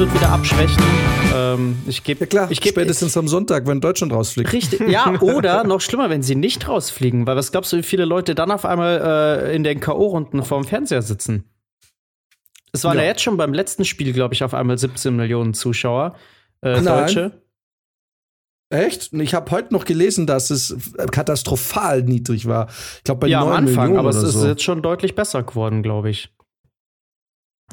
wird wieder abschwächen. Ähm, ich gebe Ja klar, ich geb, spätestens am Sonntag, wenn Deutschland rausfliegt. Richtig, ja, oder noch schlimmer, wenn sie nicht rausfliegen, weil was glaubst du, wie viele Leute dann auf einmal äh, in den K.O.-Runden vorm Fernseher sitzen? Es waren ja. Ja. jetzt schon beim letzten Spiel, glaube ich, auf einmal 17 Millionen Zuschauer. Äh. Deutsche. Echt? Ich habe heute noch gelesen, dass es katastrophal niedrig war. Ich glaube bei Ja, am 9 Anfang, Millionen aber es ist so. jetzt schon deutlich besser geworden, glaube ich.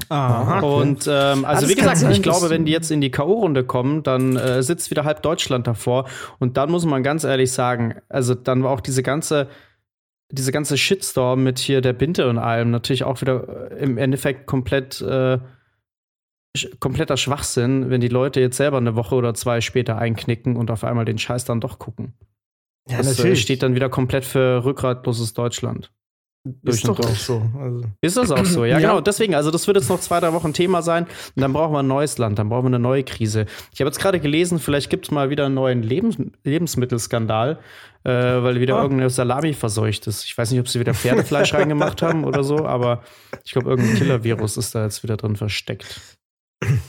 Aha. Okay. Und ähm, also das wie gesagt, sein, ich glaube, wenn die jetzt in die K.O.-Runde kommen, dann äh, sitzt wieder halb Deutschland davor. Und dann muss man ganz ehrlich sagen, also dann war auch diese ganze, diese ganze Shitstorm mit hier der Binte und allem natürlich auch wieder äh, im Endeffekt komplett äh, sch- kompletter Schwachsinn, wenn die Leute jetzt selber eine Woche oder zwei später einknicken und auf einmal den Scheiß dann doch gucken. Ja, das äh, steht dann wieder komplett für rückgratloses Deutschland. Durch ist doch auch so. Also, Ist das auch so? Ja, Ja. genau. Deswegen, also das wird jetzt noch zwei, drei Wochen Thema sein. Und dann brauchen wir ein neues Land, dann brauchen wir eine neue Krise. Ich habe jetzt gerade gelesen, vielleicht gibt es mal wieder einen neuen Lebens Lebensmittelskandal, äh, weil wieder Ah. irgendeine Salami verseucht ist. Ich weiß nicht, ob sie wieder Pferdefleisch reingemacht haben oder so, aber ich glaube, irgendein Killer-Virus ist da jetzt wieder drin versteckt.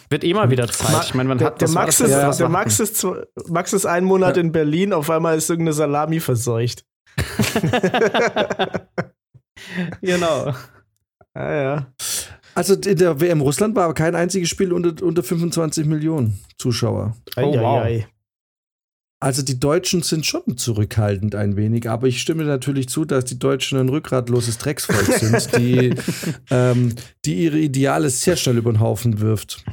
Wird eh mal wieder Zeit. Ich meine, man der, hat der, Max das ist? Was der? Max, ist, Max ist einen Monat in Berlin, auf einmal ist irgendeine Salami verseucht. Genau. Ah, ja. Also in der WM Russland war aber kein einziges Spiel unter, unter 25 Millionen Zuschauer. Oh, wow. Also die Deutschen sind schon zurückhaltend ein wenig, aber ich stimme natürlich zu, dass die Deutschen ein rückgratloses Drecksvolk sind, die, ähm, die ihre Ideale sehr schnell über den Haufen wirft.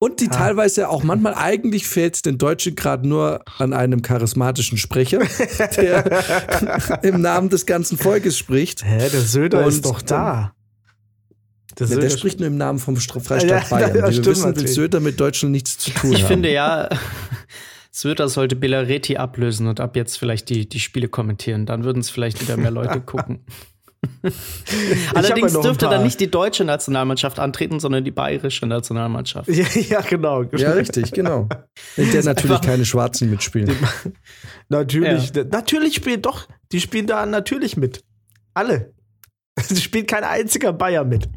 Und die Ah. teilweise auch manchmal eigentlich fehlt es den Deutschen gerade nur an einem charismatischen Sprecher, der im Namen des ganzen Volkes spricht. Hä, der Söder Und ist doch da. Der Ja, Söder der spricht nur im Namen vom Stra- Freistaat Ja, Bayern. ja, Wie wir stimmt wissen, will. Söder mit Deutschland nichts zu tun Ich haben. finde ja, Söder sollte Bellaretti ablösen und ab jetzt vielleicht die, die Spiele kommentieren. Dann würden es vielleicht wieder mehr Leute gucken. Allerdings dürfte dann nicht die deutsche Nationalmannschaft antreten, sondern die bayerische Nationalmannschaft. Ja, ja, genau. Ja, richtig, genau. In der natürlich keine Schwarzen mitspielen. Natürlich, natürlich spielen doch, die spielen da natürlich mit. Alle. Es spielt kein einziger Bayer mit.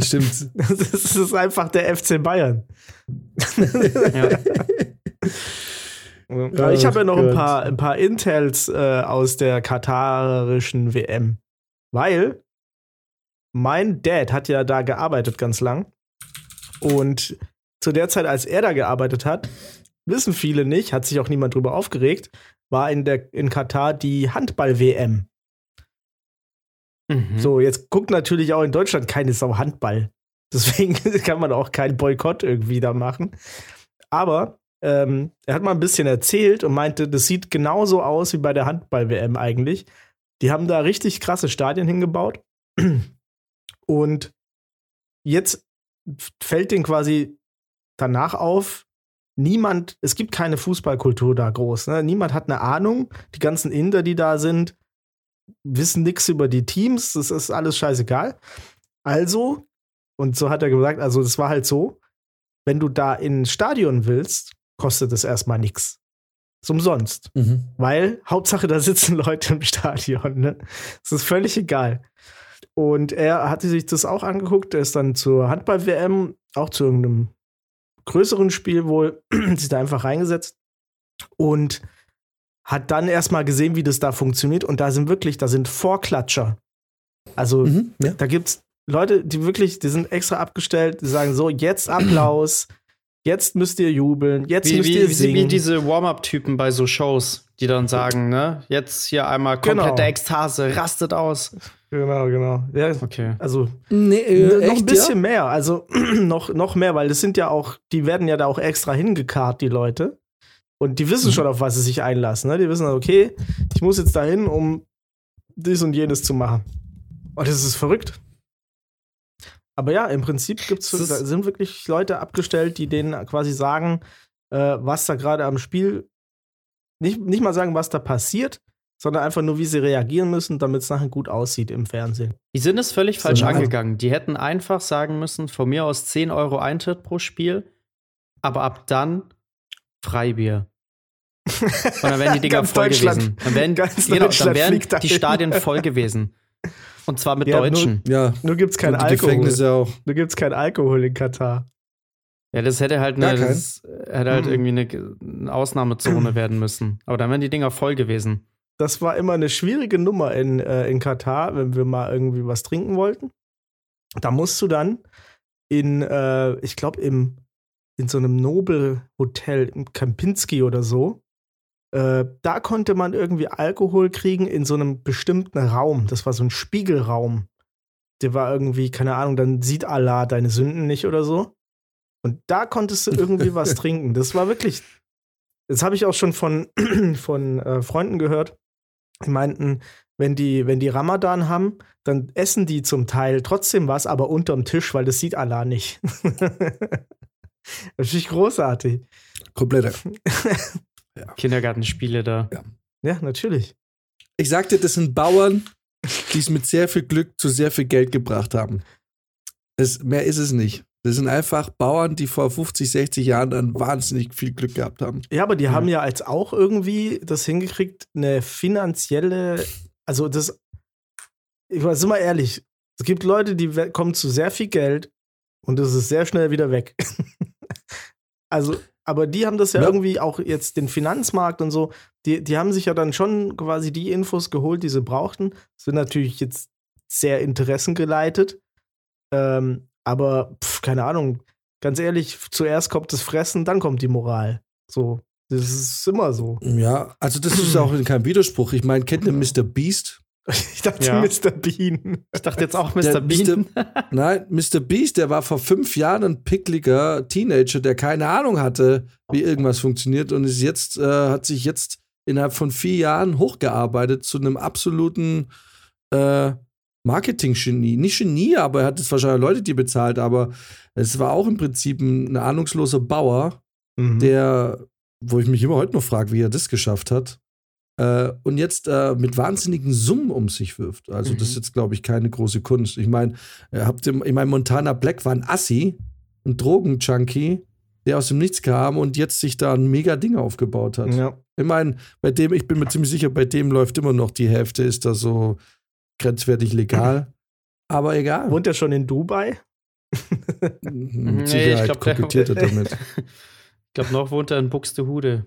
Stimmt. Das ist, das ist einfach der FC Bayern. Ja. Ja, ich habe ja noch ein paar, ein paar Intels äh, aus der katarischen WM. Weil mein Dad hat ja da gearbeitet ganz lang. Und zu der Zeit, als er da gearbeitet hat, wissen viele nicht, hat sich auch niemand drüber aufgeregt, war in, der, in Katar die Handball-WM. Mhm. So, jetzt guckt natürlich auch in Deutschland keine Sau Handball. Deswegen kann man auch keinen Boykott irgendwie da machen. Aber ähm, er hat mal ein bisschen erzählt und meinte, das sieht genauso aus wie bei der Handball-WM eigentlich. Die haben da richtig krasse Stadien hingebaut. Und jetzt fällt denen quasi danach auf, niemand, es gibt keine Fußballkultur da groß. Ne? Niemand hat eine Ahnung. Die ganzen Inder, die da sind, wissen nichts über die Teams. Das ist alles scheißegal. Also, und so hat er gesagt, also das war halt so, wenn du da ins Stadion willst, kostet es erstmal nichts. Ist umsonst. Mhm. Weil Hauptsache, da sitzen Leute im Stadion. Ne? Das ist völlig egal. Und er hatte sich das auch angeguckt. Er ist dann zur Handball-WM, auch zu irgendeinem größeren Spiel wohl, sich da einfach reingesetzt und hat dann erstmal gesehen, wie das da funktioniert. Und da sind wirklich, da sind Vorklatscher. Also Mhm. Ja. da gibt's Leute, die wirklich, die sind extra abgestellt, die sagen so, jetzt Applaus, jetzt müsst ihr jubeln, jetzt Wie, müsst ihr wie, singen. wie diese Warm-up-Typen bei so Shows, die dann sagen, ne, jetzt hier einmal komplette Genau. Ekstase, rastet aus. genau, genau. Ja, Okay. also Nee, äh, noch echt, ein bisschen mehr, also noch, noch mehr, weil das sind ja auch, die werden ja da auch extra hingekarrt, die Leute. Und die wissen Mhm. schon, auf was sie sich einlassen. Ne? Die wissen, okay, ich muss jetzt dahin, um dies und jenes zu machen. Und das ist verrückt. Aber ja, im Prinzip gibt's, sind wirklich Leute abgestellt, die denen quasi sagen, äh, was da gerade am Spiel, nicht, nicht mal sagen, was da passiert, sondern einfach nur, wie sie reagieren müssen, damit es nachher gut aussieht im Fernsehen. Die sind es völlig So falsch eine Art- angegangen. Die hätten einfach sagen müssen, von mir aus 10 Euro Eintritt pro Spiel, aber ab dann Freibier. Und dann wären die Dinger voll gewesen. Dann wären, Ganz genau, dann wären die. Stadien voll gewesen. Und zwar mit Ja, Deutschen. Ja, Nur gibt's kein Alkohol. Gefängnisse auch. Nur gibt's kein Alkohol in Katar. Ja, das hätte halt, eine, das hätte halt Hm. irgendwie eine, eine Ausnahmezone werden müssen. Aber dann wären die Dinger voll gewesen. Das war immer eine schwierige Nummer in, äh, in Katar, wenn wir mal irgendwie was trinken wollten. Da musst du dann in, äh, ich glaube, im in so einem Nobelhotel, im Kempinski oder so, äh, da konnte man irgendwie Alkohol kriegen in so einem bestimmten Raum. Das war so ein Spiegelraum. Der war irgendwie, keine Ahnung, dann sieht Allah deine Sünden nicht oder so. Und da konntest du irgendwie was trinken. Das war wirklich. Das habe ich auch schon von, von äh, Freunden gehört. Die meinten, wenn die, wenn die Ramadan haben, dann essen die zum Teil trotzdem was, aber unterm Tisch, weil das sieht Allah nicht. das ich großartig. Kompletter. Kindergartenspiele da. Ja, natürlich. Ich sagte, das sind Bauern, die es mit sehr viel Glück zu sehr viel Geld gebracht haben. Das, mehr ist es nicht. Das sind einfach Bauern, die vor 50, 60 Jahren dann wahnsinnig viel Glück gehabt haben. Ja, aber die Ja. haben ja als auch irgendwie das hingekriegt, eine finanzielle, also das, ich weiß, sind mal ehrlich, es gibt Leute, die kommen zu sehr viel Geld und das ist sehr schnell wieder weg. also, aber die haben das ja, Ja. irgendwie auch jetzt den Finanzmarkt und so, die, die haben sich ja dann schon quasi die Infos geholt, die sie brauchten. Sind natürlich jetzt sehr interessengeleitet. Ähm, aber pf, keine Ahnung, ganz ehrlich, zuerst kommt das Fressen, dann kommt die Moral. So, das ist immer so. Ja, also das ist auch kein Widerspruch. Ich meine, kennt ihr Mr. Beast? Ich dachte Ja. Mr. Bean. Ich dachte jetzt auch Der Mr. Bean. Nein, Mr. Beast, der war vor fünf Jahren ein pickliger Teenager, der keine Ahnung hatte, wie irgendwas funktioniert und ist jetzt, äh, hat sich jetzt innerhalb von vier Jahren hochgearbeitet zu einem absoluten äh, Marketing-Genie. Nicht Genie, aber er hat jetzt wahrscheinlich Leute, die bezahlt, aber es war auch im Prinzip ein ahnungsloser Bauer, Mhm. der, wo ich mich immer heute noch frage, wie er das geschafft hat. Äh, und jetzt äh, mit wahnsinnigen Summen um sich wirft. Also, das ist Mhm. jetzt, glaube ich, keine große Kunst. Ich meine, habt ihr, ich meine, Montana Black war ein Assi, ein Drogenjunkie, der aus dem Nichts kam und jetzt sich da ein mega Ding aufgebaut hat. Ja. Ich meine, bei dem, ich bin mir ziemlich sicher, bei dem läuft immer noch die Hälfte, ist da so grenzwertig legal. Aber egal. Wohnt er schon in Dubai? Mit Nee, Sicherheit ich glaub, kokettiert er damit. Ich glaube, noch wohnt er in Buxtehude.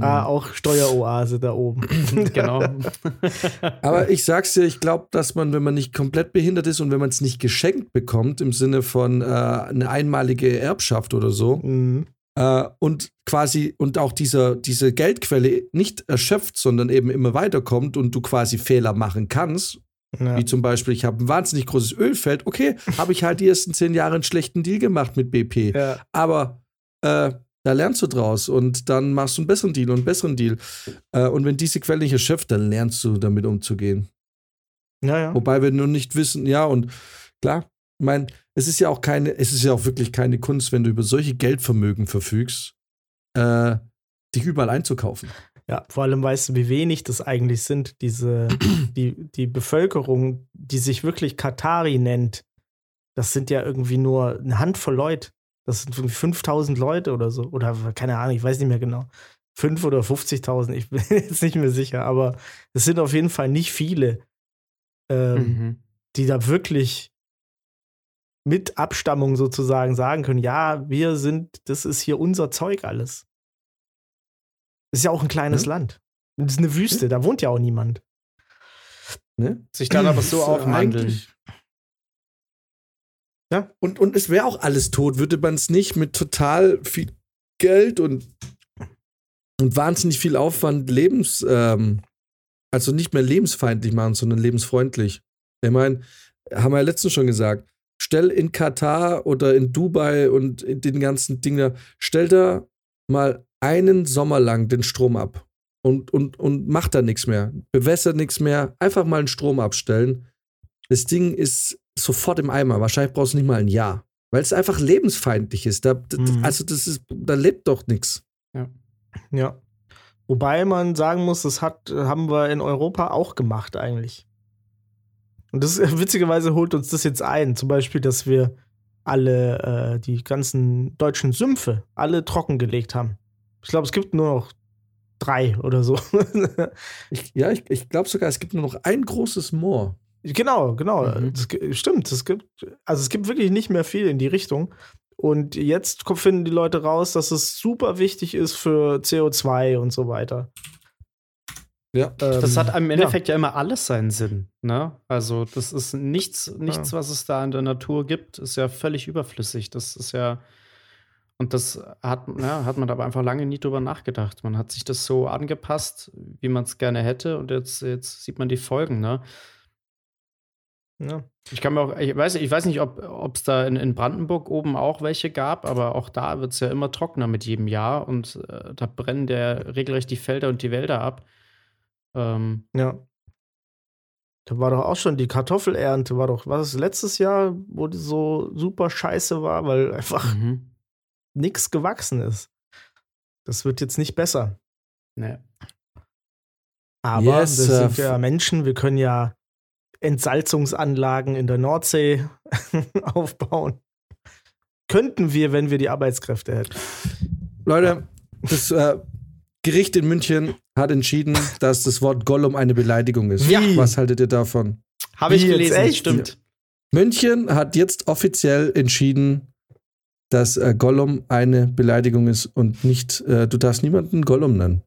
Ah, auch Steueroase da oben. genau. Aber ich sag's dir, ich glaube, dass man, wenn man nicht komplett behindert ist und wenn man es nicht geschenkt bekommt, im Sinne von äh, eine einmalige Erbschaft oder so, Mhm. äh, und quasi und auch dieser, diese Geldquelle nicht erschöpft, sondern eben immer weiterkommt und du quasi Fehler machen kannst, Ja. wie zum Beispiel, ich habe ein wahnsinnig großes Ölfeld, okay, habe ich halt die ersten zehn Jahre einen schlechten Deal gemacht mit BP. Ja. Aber äh, da lernst du draus und dann machst du einen besseren Deal und einen besseren Deal. Äh, und wenn diese Quelle nicht erschöpft, dann lernst du damit umzugehen. Ja, ja. Wobei wir nur nicht wissen, ja, und klar, ich meine, es ist ja auch keine, es ist ja auch wirklich keine Kunst, wenn du über solche Geldvermögen verfügst, äh, dich überall einzukaufen. Ja, vor allem weißt du, wie wenig das eigentlich sind, diese, die, die Bevölkerung, die sich wirklich Katari nennt. Das sind ja irgendwie nur eine Handvoll Leute. Das sind irgendwie 5000 Leute oder so. Oder keine Ahnung, ich weiß nicht mehr genau. 5 oder 50.000, ich bin jetzt nicht mehr sicher. Aber es sind auf jeden Fall nicht viele, ähm, Mhm. die da wirklich mit Abstammung sozusagen sagen können, ja, wir sind, das ist hier unser Zeug alles. Ist ja auch ein kleines Ja. Land. Das ist eine Wüste, da wohnt ja auch niemand. Ne? Sich dann aber so aufwandeln. eigentlich- Ja. Und, und es wäre auch alles tot, würde man es nicht mit total viel Geld und, und wahnsinnig viel Aufwand lebens, ähm, also nicht mehr lebensfeindlich machen, sondern lebensfreundlich. Ich meine, haben wir ja letztens schon gesagt, stell in Katar oder in Dubai und in den ganzen Dingen, stell da mal einen Sommer lang den Strom ab und, und, und mach da nichts mehr. Bewässert nichts mehr, einfach mal einen Strom abstellen. Das Ding ist sofort im Eimer. Wahrscheinlich brauchst du nicht mal ein Jahr. Weil es einfach lebensfeindlich ist. Da, Mhm. Also, das ist, da lebt doch nichts. Ja. Wobei man sagen muss, das hat, haben wir in Europa auch gemacht eigentlich. Und das witzigerweise holt uns das jetzt ein. Zum Beispiel, dass wir alle, äh, die ganzen deutschen Sümpfe, alle trockengelegt haben. Ich glaube, es gibt nur noch drei oder so. Ich, ja, ich, ich glaube sogar, es gibt nur noch ein großes Moor. Genau, genau. Mhm. Das, stimmt. Es gibt, also es gibt wirklich nicht mehr viel in die Richtung. Und jetzt finden die Leute raus, dass es super wichtig ist für CO2 und so weiter. Ja. Das Ähm, hat im Endeffekt ja. immer alles seinen Sinn. Ne? Also, das ist nichts, nichts, was es da in der Natur gibt, ist ja völlig überflüssig. Das ist ja. Und das hat, ja, hat man aber einfach lange nie drüber nachgedacht. Man hat sich das so angepasst, wie man es gerne hätte, und jetzt, jetzt sieht man die Folgen, ne? Ja. Ich kann mir auch, ich weiß, ich weiß nicht, ob es da in, in Brandenburg oben auch welche gab, aber auch da wird es ja immer trockener mit jedem Jahr und äh, da brennen der regelrecht die Felder und die Wälder ab. Ähm, Ja. Da war doch auch schon die Kartoffelernte, war doch, was ist letztes Jahr, wo die so super scheiße war, weil einfach mhm. nichts gewachsen ist. Das wird jetzt nicht besser. nee. Aber Yes, wir äh, sind ja Menschen, wir können ja Entsalzungsanlagen in der Nordsee aufbauen. Könnten wir, wenn wir die Arbeitskräfte hätten. Leute, das äh, Gericht in München hat entschieden, dass das Wort Gollum eine Beleidigung ist. Ja. Was haltet ihr davon? Habe ich gelesen, echt? stimmt. München hat jetzt offiziell entschieden, dass äh, Gollum eine Beleidigung ist und nicht, äh, du darfst niemanden Gollum nennen.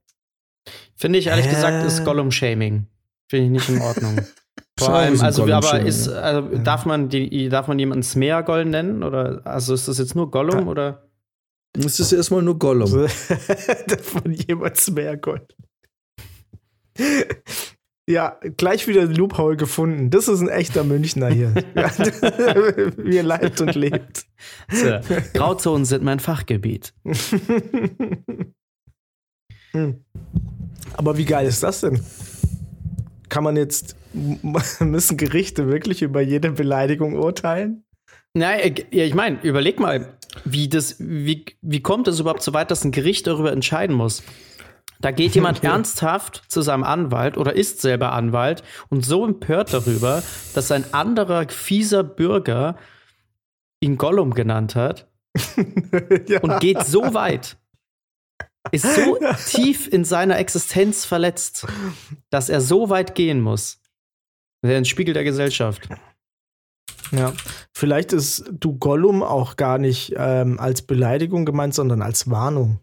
Finde ich ehrlich Hä? gesagt, ist Gollum-Shaming. Finde ich nicht in Ordnung. Vor allem, also, aber Gollum-Shaming, ist, ja. also, darf man die, darf man jemanden Smeargoll nennen? Oder also ist das jetzt nur Gollum Ja. oder? Es ist erstmal nur Gollum. Von jemals mehr Gold. Ja, gleich wieder Loophole gefunden. Das ist ein echter Münchner hier. Ja, Wie er leibt und lebt. So, Grauzonen sind mein Fachgebiet. Hm. Aber wie geil ist das denn? Kann man jetzt, müssen Gerichte wirklich über jede Beleidigung urteilen? Nein, ja, ich meine, überleg mal, wie das, wie, wie kommt es überhaupt so weit, dass ein Gericht darüber entscheiden muss? Da geht jemand ernsthaft zu seinem Anwalt oder ist selber Anwalt und so empört darüber, dass ein anderer fieser Bürger ihn Gollum genannt hat ja. und geht so weit, ist so tief in seiner Existenz verletzt, dass er so weit gehen muss. Ein Spiegel der Gesellschaft. ja. Vielleicht ist du Gollum auch gar nicht ähm, als Beleidigung gemeint, sondern als Warnung.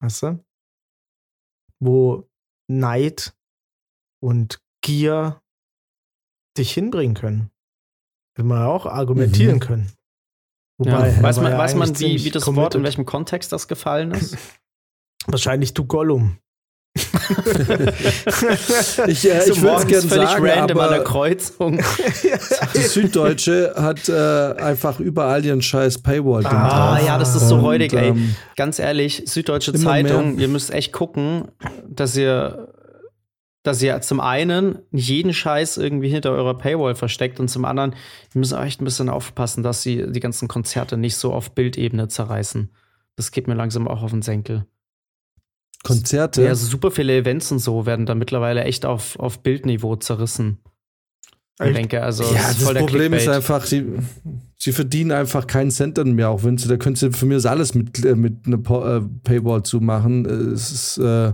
Weißt du? Wo Neid und Gier dich hinbringen können. Man ja auch argumentieren Mhm. können. Ja. er Weiß man, ja weiß man wie, wie das Wort, committed. in welchem Kontext das gefallen ist? Wahrscheinlich du Gollum. Ich, äh, So ich würde es gerne völlig sagen, random an der aber Kreuzung. die Süddeutsche hat äh, einfach überall ihren scheiß Paywall drin Ah, drauf. ja, das ist so räudig, ey. ähm, Ganz ehrlich, Süddeutsche Zeitung, mehr. ihr müsst echt gucken, dass ihr, dass ihr zum einen nicht jeden Scheiß irgendwie hinter eurer Paywall versteckt und zum anderen, ihr müsst auch echt ein bisschen aufpassen, dass sie die ganzen Konzerte nicht so auf Bildebene zerreißen. Das geht mir langsam auch auf den Senkel. Konzerte. Ja, also super viele Events und so werden da mittlerweile echt auf, auf Bildniveau zerrissen. Ich denke, also ja, ist das der Problem ist Clickbait. einfach, sie, sie verdienen einfach keinen Cent dann mehr, auch wenn sie, da können sie für mich das alles mit, äh, mit einer äh, Paywall zumachen. Äh, Es ist, äh,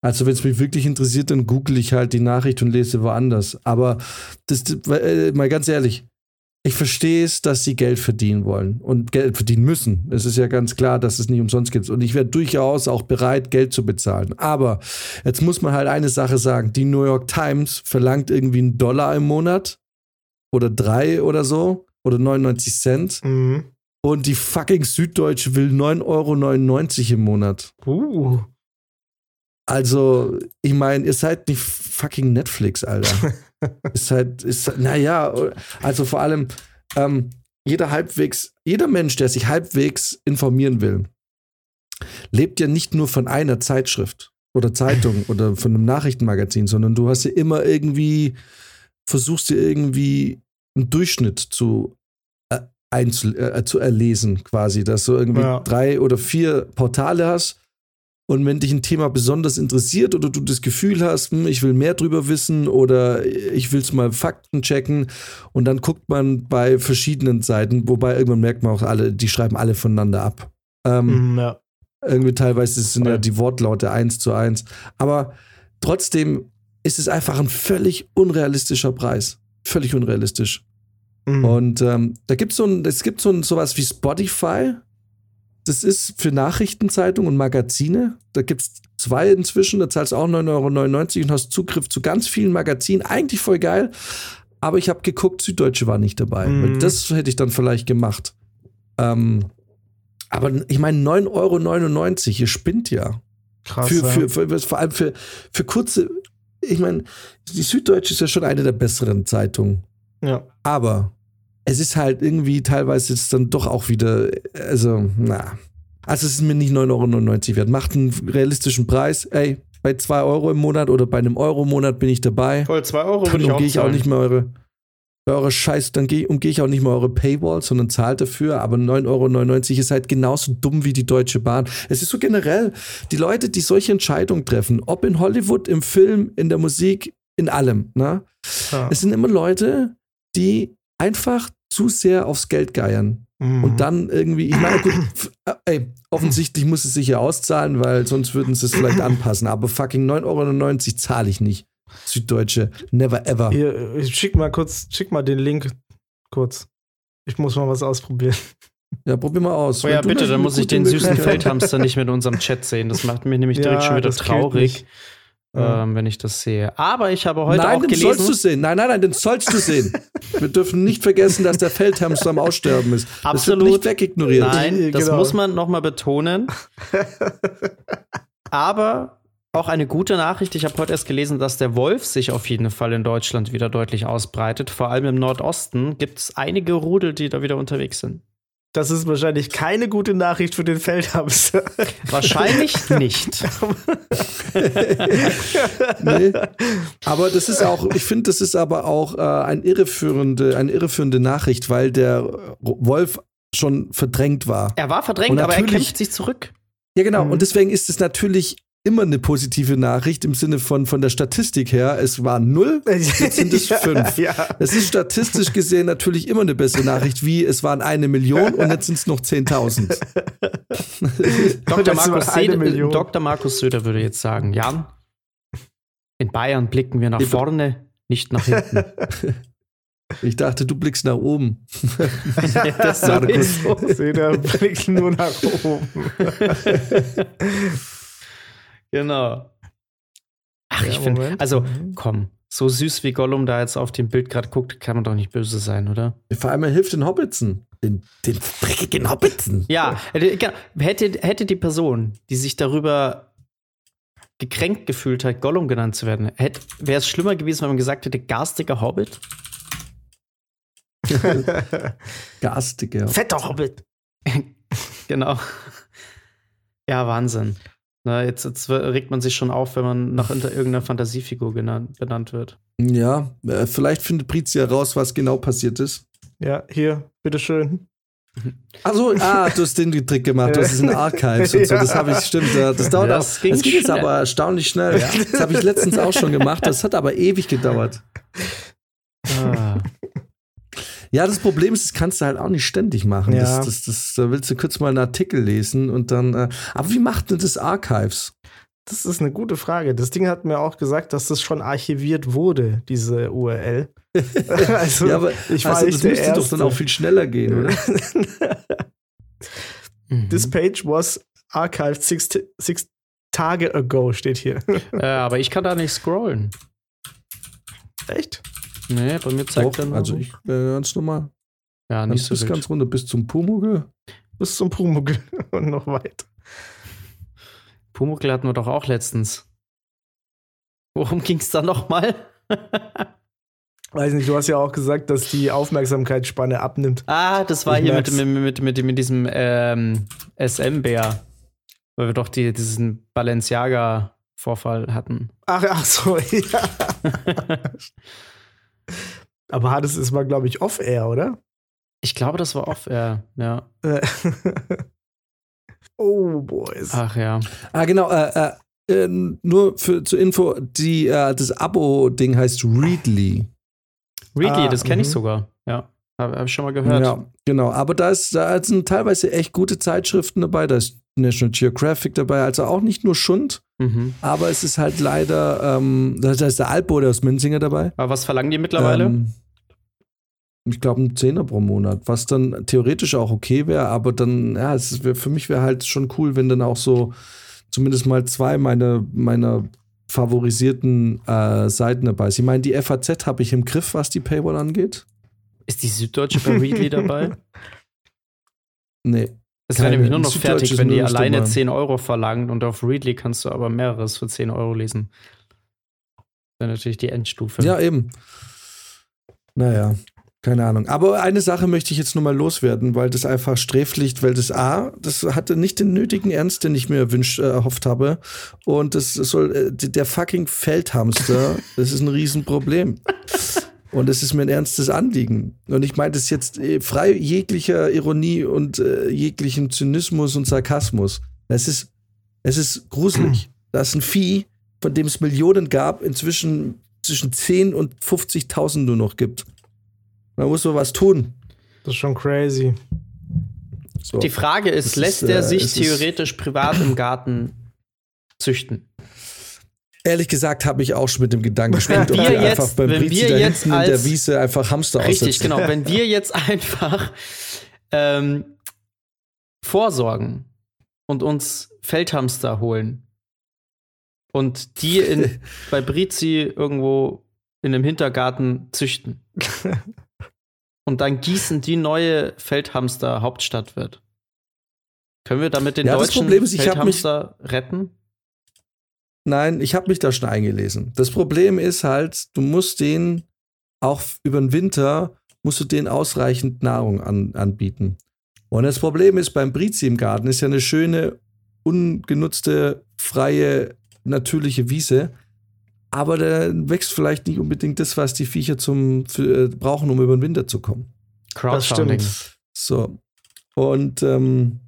also wenn es mich wirklich interessiert, dann google ich halt die Nachricht und lese woanders. Aber das, äh, mal ganz ehrlich, ich verstehe es, dass sie Geld verdienen wollen und Geld verdienen müssen. Es ist ja ganz klar, dass es nicht umsonst gibt. Und ich wäre durchaus auch bereit, Geld zu bezahlen. Aber jetzt muss man halt eine Sache sagen. Die New York Times verlangt irgendwie einen Dollar im Monat oder drei oder so oder 99 Cent. Mhm. Und die fucking Süddeutsche will 9,99 Euro im Monat. Uh. Also, ich meine, ihr seid nicht fucking Netflix, Alter. ist halt, ist, naja, also vor allem, ähm, jeder halbwegs, jeder Mensch, der sich halbwegs informieren will, lebt ja nicht nur von einer Zeitschrift oder Zeitung oder von einem Nachrichtenmagazin, sondern du hast ja immer irgendwie, versuchst dir irgendwie einen Durchschnitt zu, äh, einzu, äh, zu erlesen, quasi, dass du irgendwie Ja. drei oder vier Portale hast und wenn dich ein Thema besonders interessiert oder du das Gefühl hast, hm, ich will mehr drüber wissen oder ich will es mal Fakten checken und dann guckt man bei verschiedenen Seiten, wobei irgendwann merkt man auch alle, die schreiben alle voneinander ab. Ähm, Mhm, ja. irgendwie teilweise sind ja die Wortlaute eins zu eins. Aber trotzdem ist es einfach ein völlig unrealistischer Preis. Völlig unrealistisch. Mhm. Und ähm, da gibt so ein, es gibt so ein, sowas wie Spotify. Das ist für Nachrichtenzeitungen und Magazine. Da gibt es zwei inzwischen. Da zahlst du auch 9,99 Euro und hast Zugriff zu ganz vielen Magazinen. Eigentlich voll geil. Aber ich habe geguckt, Süddeutsche war nicht dabei. Mhm. Das hätte ich dann vielleicht gemacht. Ähm, aber ich meine, 9,99 Euro, ihr spinnt ja. Krass. Für, für, für, vor allem für, für kurze, ich meine, die Süddeutsche ist ja schon eine der besseren Zeitungen. ja. Aber es ist halt irgendwie teilweise jetzt dann doch auch wieder, also, na. Also es ist mir nicht 9,99 Euro wert. Macht einen realistischen Preis. Ey, bei 2 Euro im Monat oder bei einem Euro im Monat bin ich dabei. Voll, 2 Euro Dann würde ich umgehe ich auch nicht mehr eure, eure Scheiß, dann geh- umgehe ich auch nicht mehr eure Paywall, sondern zahlt dafür. Aber 9,99 Euro ist halt genauso dumm wie die Deutsche Bahn. Es ist so generell, die Leute, die solche Entscheidungen treffen, ob in Hollywood, im Film, in der Musik, in allem, ne? ja. Es sind immer Leute, die einfach zu sehr aufs Geld geiern. Mhm. Und dann irgendwie, ich meine, gut, äh, ey, offensichtlich muss es sich ja auszahlen, weil sonst würden sie es vielleicht anpassen. Aber fucking 9,99 Euro zahle ich nicht. Süddeutsche, never ever. Hier, ich schick mal kurz, schick mal den Link kurz. Ich muss mal was ausprobieren. Ja, probier mal aus. Oh ja, bitte, dann muss ich den süßen Feldhamster nicht in unserem Chat sehen. Das macht mich nämlich direkt Ja, schon wieder traurig, Ja. ähm, wenn ich das sehe. Aber ich habe heute Nein, auch den sollst du gelesen. sehen. Nein, nein, nein, den sollst du sehen. Wir dürfen nicht vergessen, dass der Feldhamster am Aussterben ist. Das Absolut. wird nicht wegignoriert. Nein, das Genau. muss man nochmal betonen. Aber auch eine gute Nachricht. Ich habe heute erst gelesen, dass der Wolf sich auf jeden Fall in Deutschland wieder deutlich ausbreitet. Vor allem im Nordosten gibt es einige Rudel, die da wieder unterwegs sind. Das ist wahrscheinlich keine gute Nachricht für den Feldhamster. Wahrscheinlich nicht. nee. Aber das ist auch, ich finde, das ist aber auch äh, ein irreführende, eine irreführende Nachricht, weil der Wolf schon verdrängt war. Er war verdrängt, aber er kämpft sich zurück. Ja, genau. Mhm. Und deswegen ist es natürlich immer eine positive Nachricht im Sinne von, von der Statistik her. Es war null, jetzt sind es fünf. Ja. Das ist statistisch gesehen natürlich immer eine bessere Nachricht, wie es waren eine Million und jetzt sind es noch 10.000. Dr. Markus, Söder, Million. Dr. Markus Söder würde jetzt sagen, Jan, in Bayern blicken wir nach vorne, nicht nach hinten. Ich dachte, du blickst nach oben. das Markus. ihr, blickt nur nach oben. Genau. Ach, Ja, ich finde, also Mhm. komm, so süß wie Gollum da jetzt auf dem Bild gerade guckt, kann man doch nicht böse sein, oder? Vor allem er hilft den Hobbitsen. Den, den dreckigen Hobbitsen. Ja, hätte, genau, hätte, hätte die Person, die sich darüber gekränkt gefühlt hat, Gollum genannt zu werden, wäre es schlimmer gewesen, wenn man gesagt hätte, garstiger Hobbit? Garstige. Fetter Hobbit. Genau. Ja, Wahnsinn. Na, jetzt, jetzt regt man sich schon auf, wenn man nach unter irgendeiner Fantasiefigur genannt, benannt wird. Ja, äh, vielleicht findet Brizia raus, was genau passiert ist. Ja, hier, bitteschön. Also, ah, du hast den Trick gemacht, du hast es in Archives und so, das habe ich, stimmt, ja, das dauert Das auch, ging das ging jetzt aber erstaunlich schnell. Das habe ich letztens auch schon gemacht, das hat aber ewig gedauert. Ja, das Problem ist, das kannst du halt auch nicht ständig machen. Ja. Das, das, das, da willst du kurz mal einen Artikel lesen und dann, äh, aber wie macht denn das Archives? Das ist eine gute Frage. Das Ding hat mir auch gesagt, dass das schon archiviert wurde, diese URL. also, ja, aber ich war also, nicht das müsste doch Erste. dann auch viel schneller gehen, oder? Mhm. This page was archived six, six Tage ago, steht hier. äh, aber ich kann da nicht scrollen. Echt? Nee, bei mir zeigt Doch, er nur. also ich äh, ganz normal. ja, nicht so bis wild. ganz runter, bis zum Pumuckl. Bis zum Pumuckl und noch weiter. Pumuckl hatten wir doch auch letztens. Worum ging's da nochmal? Weiß nicht, du hast ja auch gesagt, dass die Aufmerksamkeitsspanne abnimmt. ah, das war Ich hier merk's. mit, mit, mit, mit diesem ähm, SM-Bär. Weil wir doch die, diesen Balenciaga-Vorfall hatten. Ach, ach so, ja. Aber Hades ist mal, glaube ich, off-air, oder? Ich glaube, das war off-air, ja. Oh, Boys. Ach ja. Ah, genau, äh, äh, äh, nur für, zur Info, die, äh, das Abo-Ding heißt Readly. Readly, Ah, das kenne ich mhm. sogar. Ja, habe hab ich schon mal gehört. Ja, genau. Aber da, ist, da sind teilweise echt gute Zeitschriften dabei. Da ist National Geographic dabei. Also auch nicht nur Schund. Mhm. Aber es ist halt leider, ähm, da ist der Alpo, der aus Münzinger dabei. Aber was verlangen die mittlerweile? Ähm, ich glaube, ein Zehner pro Monat, was dann theoretisch auch okay wäre, aber dann, ja, es wär- für mich wäre halt schon cool, wenn dann auch so zumindest mal zwei meiner, meiner favorisierten äh, Seiten dabei sind. Ich meine, die FAZ habe ich im Griff, was die Paywall angeht. ist die Süddeutsche bei Readly dabei? Nee. Es wäre nämlich nur noch fertig, wenn die alleine dabei. 10 Euro verlangen und auf Readly kannst du aber mehreres für 10 Euro lesen. Dann natürlich die Endstufe. Ja, eben. Naja, keine Ahnung. Aber eine Sache möchte ich jetzt nur mal loswerden, weil das einfach sträflich, weil das A, das hatte nicht den nötigen Ernst, den ich mir erwünscht, äh, erhofft habe. Und das soll, äh, der fucking Feldhamster, das ist ein Riesenproblem. Und es ist mir ein ernstes Anliegen. Und ich meine das jetzt äh, frei jeglicher Ironie und äh, jeglichem Zynismus und Sarkasmus. Es ist, es ist gruselig. Das ist ein Vieh, von dem es Millionen gab, inzwischen zwischen 10 und 50.000 nur noch gibt. Da muss man was tun. Das ist schon crazy. So. Die Frage ist, Es lässt ist, er äh, sich theoretisch privat im Garten züchten? Ehrlich gesagt habe ich auch schon mit dem Gedanken gespielt, ob wir jetzt- einfach beim Brizi da hinten in der Wiese einfach Hamster Richtig, aussetzen. genau. Wenn wir jetzt einfach ähm, vorsorgen und uns Feldhamster holen und die in, bei Brizi irgendwo in einem Hintergarten züchten und dann Gießen die neue Feldhamster Hauptstadt wird. Können wir damit den Ja, deutschen Feldhamster retten? Nein, ich habe mich da schon eingelesen. Das Problem ist halt, du musst den auch über den Winter musst du denen ausreichend Nahrung an, anbieten. Und das Problem ist, beim Brizi im Garten ist ja eine schöne, ungenutzte, freie, natürliche Wiese. Aber da wächst vielleicht nicht unbedingt das, was die Viecher zum, für, äh, brauchen, um über den Winter zu kommen. Das Crowdfunding. stimmt. So. Und ähm,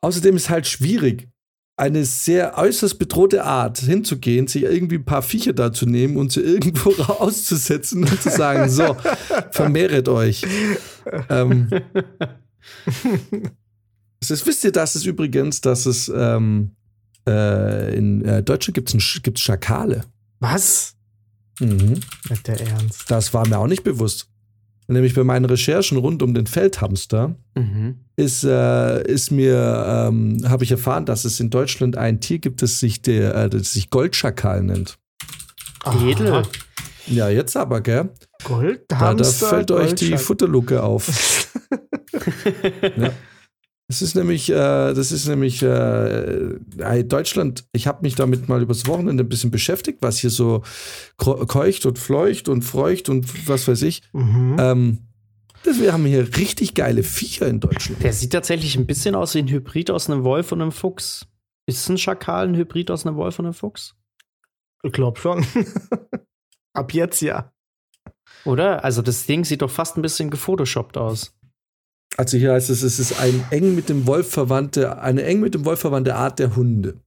außerdem ist halt schwierig, eine sehr äußerst bedrohte Art hinzugehen, sich irgendwie ein paar Viecher da zu nehmen und sie irgendwo auszusetzen und zu sagen, so, vermehret euch. Ähm, es ist, wisst ihr, dass es übrigens, dass es ähm, äh, in äh, Deutschland gibt es Schakale. Was? Mhm. Mit der Ernst. Das war mir auch nicht bewusst. Nämlich bei meinen Recherchen rund um den Feldhamster Mhm. ist, äh, ist mir, ähm, habe ich erfahren, dass es in Deutschland ein Tier gibt, das sich, der, äh, das sich Goldschakal nennt. Edel. Ja, jetzt aber, gell? Gold, Da, da fällt euch die. Futterluke auf. ja. Das ist nämlich, äh, das ist nämlich äh, Deutschland. Ich habe mich damit mal übers Wochenende ein bisschen beschäftigt, was hier so keucht und fleucht und feucht und was weiß ich. Mhm. Ähm, das, wir haben hier richtig geile Viecher in Deutschland. Der sieht tatsächlich ein bisschen aus wie ein Hybrid aus einem Wolf und einem Fuchs. Ist ein Schakal ein Hybrid aus einem Wolf und einem Fuchs? Ich glaub schon. Ab jetzt ja. Oder? Also das Ding sieht doch fast ein bisschen gefotoshoppt aus. Also hier heißt es, es ist ein eng mit dem Wolf verwandte, eine eng mit dem Wolf verwandte Art der Hunde.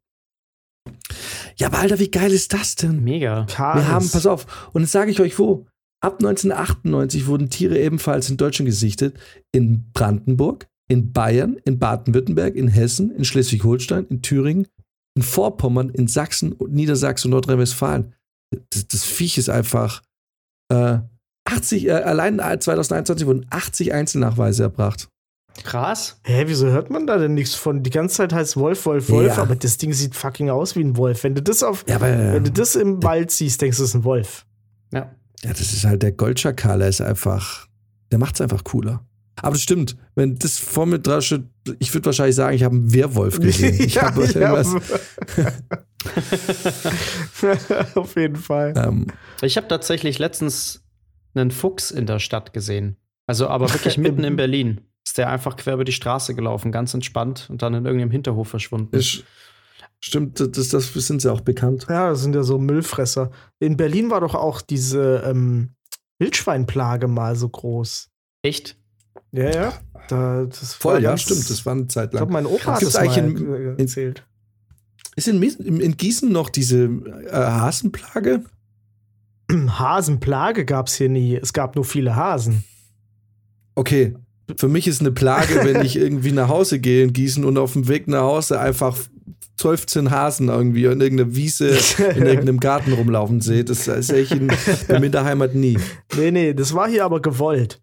Ja, aber Alter, wie geil ist das denn? Mega. Wir haben, pass auf, und jetzt sage ich euch wo. Ab 1998 wurden Tiere ebenfalls in Deutschland gesichtet. In Brandenburg, in Bayern, in Baden-Württemberg, in Hessen, in Schleswig-Holstein, in Thüringen, in Vorpommern, in Sachsen und Niedersachsen und Nordrhein-Westfalen. Das, das Viech ist einfach äh, 80, äh, allein 2021 wurden 80 Einzelnachweise erbracht. Krass. Hä, wieso hört man da denn nichts von? Die ganze Zeit heißt Wolf, Wolf, Wolf, Ja. aber das Ding sieht fucking aus wie ein Wolf. Wenn du das auf, Ja, aber wenn du das im Wald siehst, denkst du, es ist ein Wolf. Ja. Ja, das ist halt der Goldschakal, der ist einfach, der macht's einfach cooler. Aber das stimmt, wenn das vor mir dran steht, ich würde wahrscheinlich sagen, ich habe einen Werwolf gesehen. Ich habe irgendwas, auf jeden Fall. ähm, Ich habe tatsächlich letztens einen Fuchs in der Stadt gesehen. Also aber wirklich mitten in Berlin. Ist der einfach quer über die Straße gelaufen, ganz entspannt und dann in irgendeinem Hinterhof verschwunden. ist, stimmt, das, das sind sie auch bekannt. Ja, das sind ja so Müllfresser. In Berlin war doch auch diese ähm, Wildschweinplage mal so groß. Echt? Ja, ja. Da, das Voll, war ja, ganz- stimmt, das war eine Zeit Ich glaube, lang. mein Opa hat das mal in- äh, erzählt. Ist in, in Gießen noch diese äh, Hasenplage? Hasenplage gab es hier nie. Es gab nur viele Hasen. Okay, für mich ist eine Plage, wenn ich irgendwie nach Hause gehe in Gießen und auf dem Weg nach Hause einfach 12 Hasen irgendwie in irgendeiner Wiese, in irgendeinem Garten rumlaufen sehe. Das sehe ich in, in der Heimat nie. Nee, nee, das war hier aber gewollt.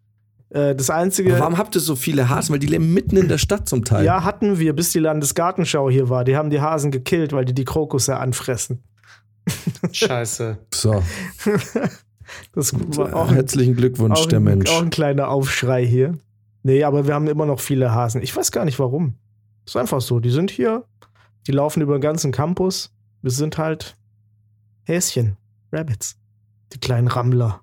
Äh, das einzige. Aber warum habt ihr so viele Hasen? Weil die leben mitten in der Stadt zum Teil. Ja, hatten wir, bis die Landesgartenschau hier war. Die haben die Hasen gekillt, weil die die Krokusse anfressen. Scheiße. So. Das war auch Herzlichen Glückwunsch, auch der Mensch. Auch ein kleiner Aufschrei hier. Nee, aber wir haben immer noch viele Hasen. Ich weiß gar nicht warum. Ist einfach so. Die sind hier, die laufen über den ganzen Campus. Wir sind halt Häschen, Rabbits. Die kleinen Rammler.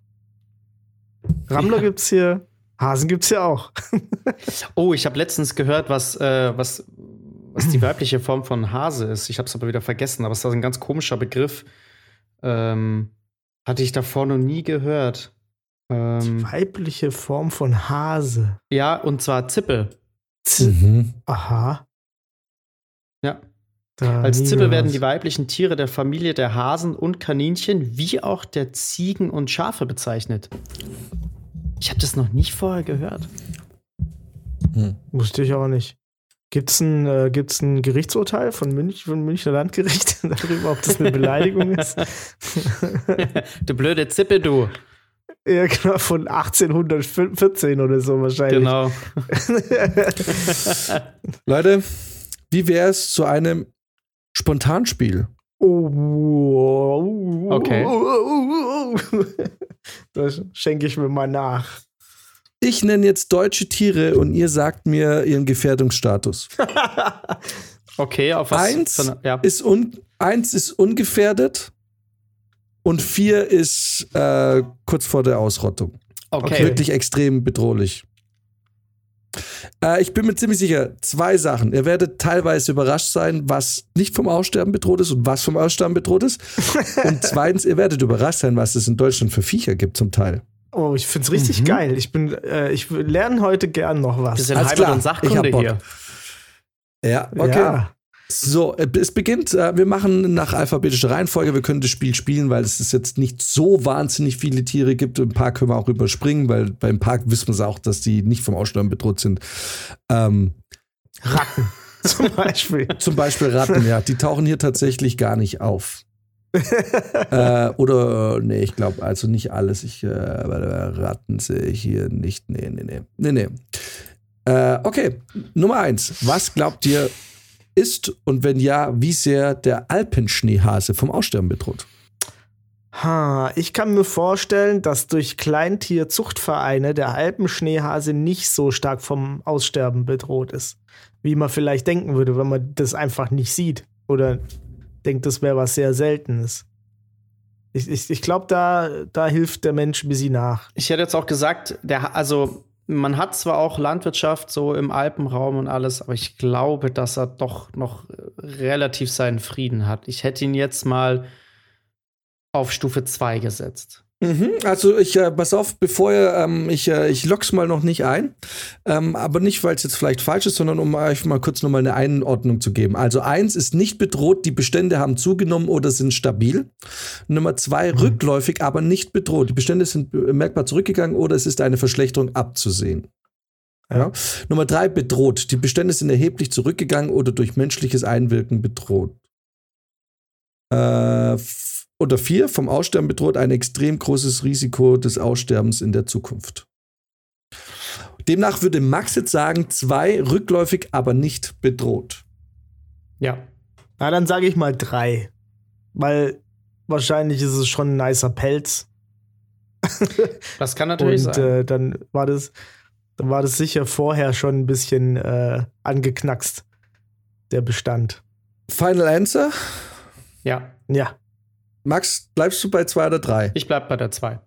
Rammler Ja. gibt's hier, Hasen gibt's hier auch. Oh, ich habe letztens gehört, was, äh, was, was die weibliche Form von Hase ist. Ich habe es aber wieder vergessen, aber es ist ein ganz komischer Begriff. Ähm, hatte ich davor noch nie gehört. Ähm, Weibliche Form von Hase. ja, und zwar Zippel. Z Mhm. Aha. Ja. Da Als gehört. werden die weiblichen Tiere der Familie der Hasen und Kaninchen wie auch der Ziegen und Schafe bezeichnet. Ich habe das noch nicht vorher gehört. Wusste ich aber nicht. Gibt's ein, äh, gibt's ein Gerichtsurteil von Münch, von Münchner Landgericht darüber, ob das eine Beleidigung ist? du blöde Zippe, du. Ja, genau, von 1814 oder so wahrscheinlich. Genau. Leute, wie wäre es zu einem Spontanspiel? Oh, Okay. Das schenke ich mir mal nach. Ich nenne jetzt deutsche Tiere und ihr sagt mir ihren Gefährdungsstatus. Okay, auf was? Eins von- ja. ist un, eins ist ungefährdet und vier ist äh, kurz vor der Ausrottung. Okay. Wirklich extrem bedrohlich. Äh, ich bin mir ziemlich sicher, zwei Sachen. Ihr werdet teilweise überrascht sein, was nicht vom Aussterben bedroht ist und was vom Aussterben bedroht ist. und zweitens, ihr werdet überrascht sein, was es in Deutschland für Viecher gibt zum Teil. Oh, ich find's richtig Mhm. geil. Ich bin, äh, ich lerne heute gern noch was. Bisschen Alles Heimat- klar, und ich hab Sachkunde Bock. hier. Ja, okay. Ja. So, äh, es beginnt. äh, Wir machen nach alphabetischer Reihenfolge. Wir können das Spiel spielen, weil es ist jetzt nicht so wahnsinnig viele Tiere gibt. Ein paar können wir auch überspringen, weil beim Park wissen wir auch, dass die nicht vom Aussterben bedroht sind. Ähm, Ratten zum Beispiel. zum Beispiel Ratten, ja. Die tauchen hier tatsächlich gar nicht auf. äh, oder, äh, nee, ich glaube, also nicht alles. Ich, äh, Ratten sehe ich hier nicht. Nee, nee, nee. Nee, nee. Äh, okay, Nummer eins. Was glaubt ihr, ist und wenn ja, wie sehr der Alpenschneehase vom Aussterben bedroht? Ha, ich kann mir vorstellen, dass durch Kleintierzuchtvereine der Alpenschneehase nicht so stark vom Aussterben bedroht ist, wie man vielleicht denken würde, wenn man das einfach nicht sieht oder denkt, das wäre was sehr Seltenes. Ich, ich, ich glaube, da, da hilft der Mensch ein bisschen nach. Ich hätte jetzt auch gesagt, der, also man hat zwar auch Landwirtschaft so im Alpenraum und alles, aber ich glaube, dass er doch noch relativ seinen Frieden hat. Ich hätte ihn jetzt mal auf Stufe 2 gesetzt. Mhm, also ich, äh, pass auf, bevor ihr, ähm, ich, äh, ich lock's mal noch nicht ein, ähm, aber nicht, weil es jetzt vielleicht falsch ist, sondern um euch mal kurz nochmal eine Einordnung zu geben. Also eins ist nicht bedroht, die Bestände haben zugenommen oder sind stabil. Nummer zwei, rückläufig, aber nicht bedroht. Die Bestände sind äh, merkbar zurückgegangen oder es ist eine Verschlechterung abzusehen. Ja. Nummer drei, bedroht. Die Bestände sind erheblich zurückgegangen oder durch menschliches Einwirken bedroht. Äh, oder vier, vom Aussterben bedroht ein extrem großes Risiko des Aussterbens in der Zukunft. Demnach würde Max jetzt sagen, zwei, rückläufig, aber nicht bedroht. Ja. Na, dann sage ich mal drei. Weil wahrscheinlich ist es schon ein nicer Pelz. Das kann natürlich Und sein. äh, dann war das, dann war das sicher vorher schon ein bisschen äh, angeknackst, der Bestand. Final Answer. ja. Ja. Max, bleibst du bei zwei oder drei? Ich bleib bei der 2.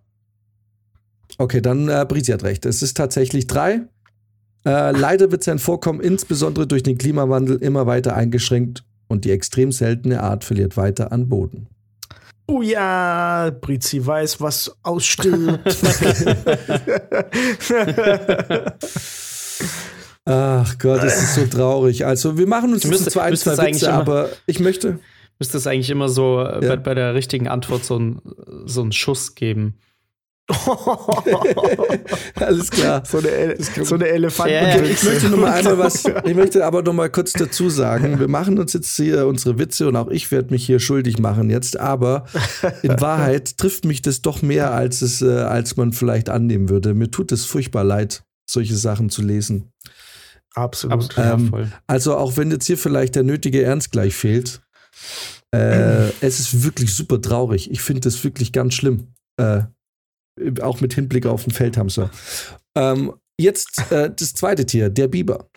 Okay, dann äh, Brisi hat recht. Es ist tatsächlich drei. Äh, leider wird sein Vorkommen insbesondere durch den Klimawandel immer weiter eingeschränkt und die extrem seltene Art verliert weiter an Boden. Oh ja, Brizi weiß, was ausstirbt. Ach Gott, es ist so traurig. Also, wir machen uns ein, zwei eigentlich Witze, aber ich möchte. Müsste es eigentlich immer so äh, Ja. bei, bei der richtigen Antwort so, ein, so einen Schuss geben. Alles klar. So eine, El so eine Elefanten. Ja, ja, Ich möchte noch mal einmal was, ich möchte aber noch mal kurz dazu sagen, wir machen uns jetzt hier unsere Witze und auch ich werde mich hier schuldig machen jetzt, aber in Wahrheit trifft mich das doch mehr, als es, äh, als man vielleicht annehmen würde. Mir tut es furchtbar leid, solche Sachen zu lesen. Absolut. Absolut. Ähm. Also auch wenn jetzt hier vielleicht der nötige Ernst gleich fehlt, äh, es ist wirklich super traurig. Ich finde das wirklich ganz schlimm. Äh, auch mit Hinblick auf den Feldhamster. Ähm, jetzt äh, das zweite Tier, der Biber.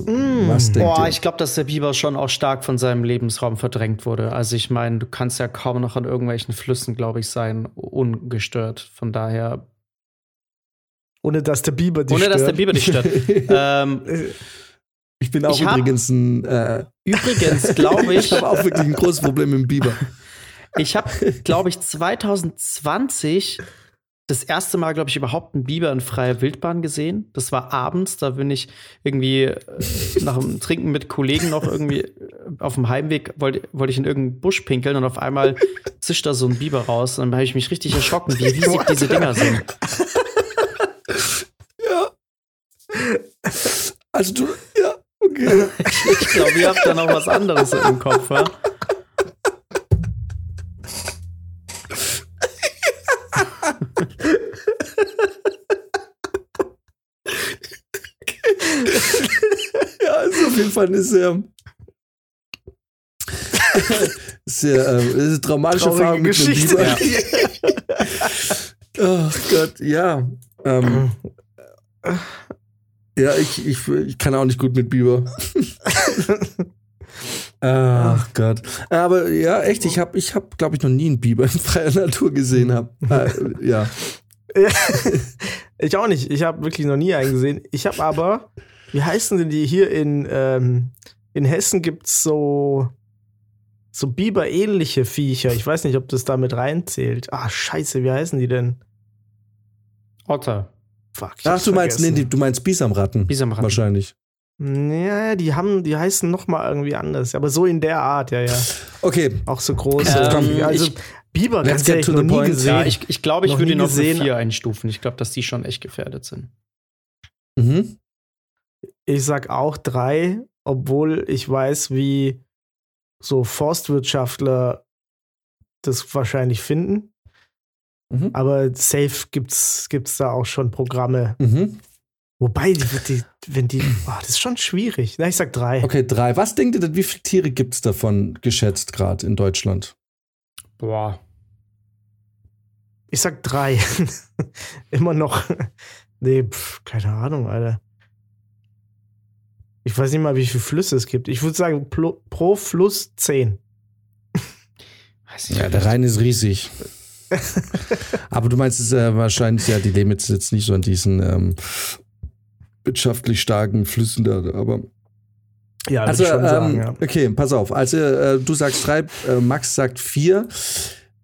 Mm. Was denkt Boah, ihr? ich glaube, dass der Biber schon auch stark von seinem Lebensraum verdrängt wurde. Also ich meine, du kannst ja kaum noch an irgendwelchen Flüssen, glaube ich, sein, ungestört. Von daher, Ohne dass der Biber dich ohne stört. dass der Biber dich stört. ähm, Ich bin auch Ich übrigens ein, äh, übrigens glaube ich ich, habe auch wirklich ein großes Problem mit dem Biber. ich habe, glaube ich, 2020 das erste Mal, glaube ich, überhaupt einen Biber in freier Wildbahn gesehen. Das war abends, da bin ich irgendwie äh, nach dem Trinken mit Kollegen noch irgendwie äh, auf dem Heimweg, wollte wollte ich in irgendeinen Busch pinkeln und auf einmal zischt da so ein Biber raus. Und dann habe ich mich richtig erschrocken, wie riesig diese Dinger sind. Also du, ja. Ich glaube, ihr habt da noch was anderes im Kopf, wa? Ja, ist auf jeden Fall eine sehr, sehr äh, ist eine traumatische Traurige Erfahrung mit Geschichte. Biber. Oh Gott, ja. Ähm, ja, ich, ich, ich kann auch nicht gut mit Biber. Ach Gott. Aber ja, echt, ich habe, ich hab, glaube ich, noch nie einen Biber in freier Natur gesehen. Hab. Äh, ja. Ja. ich auch nicht. Ich habe wirklich noch nie einen gesehen. Ich habe aber, wie heißen denn die hier in, ähm, in Hessen gibt's so so Biber-ähnliche Viecher. Ich weiß nicht, ob das da mit reinzählt. Ah, scheiße, wie heißen die denn? Otter. Fuck. Ach, du meinst, nee, vergessen. die- du meinst Bisamratten. Bisamratten. Wahrscheinlich. Ja, die haben, die heißen noch mal irgendwie anders. Aber so in der Art, ja, ja. Okay, Auch so große. Ähm, also ich- Biber, ganz ehrlich, noch nie point. gesehen. Ja, ich, ich glaube, ich Noch würde ihn auf. 4 einstufen. Ich glaube, dass die schon echt gefährdet sind. mhm. Ich sag auch drei, obwohl ich weiß, wie so Forstwirtschaftler das wahrscheinlich finden. Mhm. Aber safe gibt's, gibt's da auch schon Programme. Mhm. Wobei, die, die, wenn die, oh, das ist schon schwierig. Na, ich sag drei. Okay, drei. Was denkt ihr denn, wie viele Tiere gibt es davon geschätzt gerade in Deutschland? Boah. Ich sag drei. Immer noch. Nee, pf, keine Ahnung, Alter. Ich weiß nicht mal, wie viele Flüsse es gibt. Ich würde sagen, pro, pro Fluss zehn. Weiß ich Ja, nicht. der Rhein ist riesig. Aber du meinst es äh, wahrscheinlich, ja, die leben jetzt, jetzt nicht so an diesen ähm, wirtschaftlich starken Flüssen da, aber. Ja, Also, ähm, sagen, ja. okay, pass auf. Also, äh, du sagst drei, äh, Max sagt vier.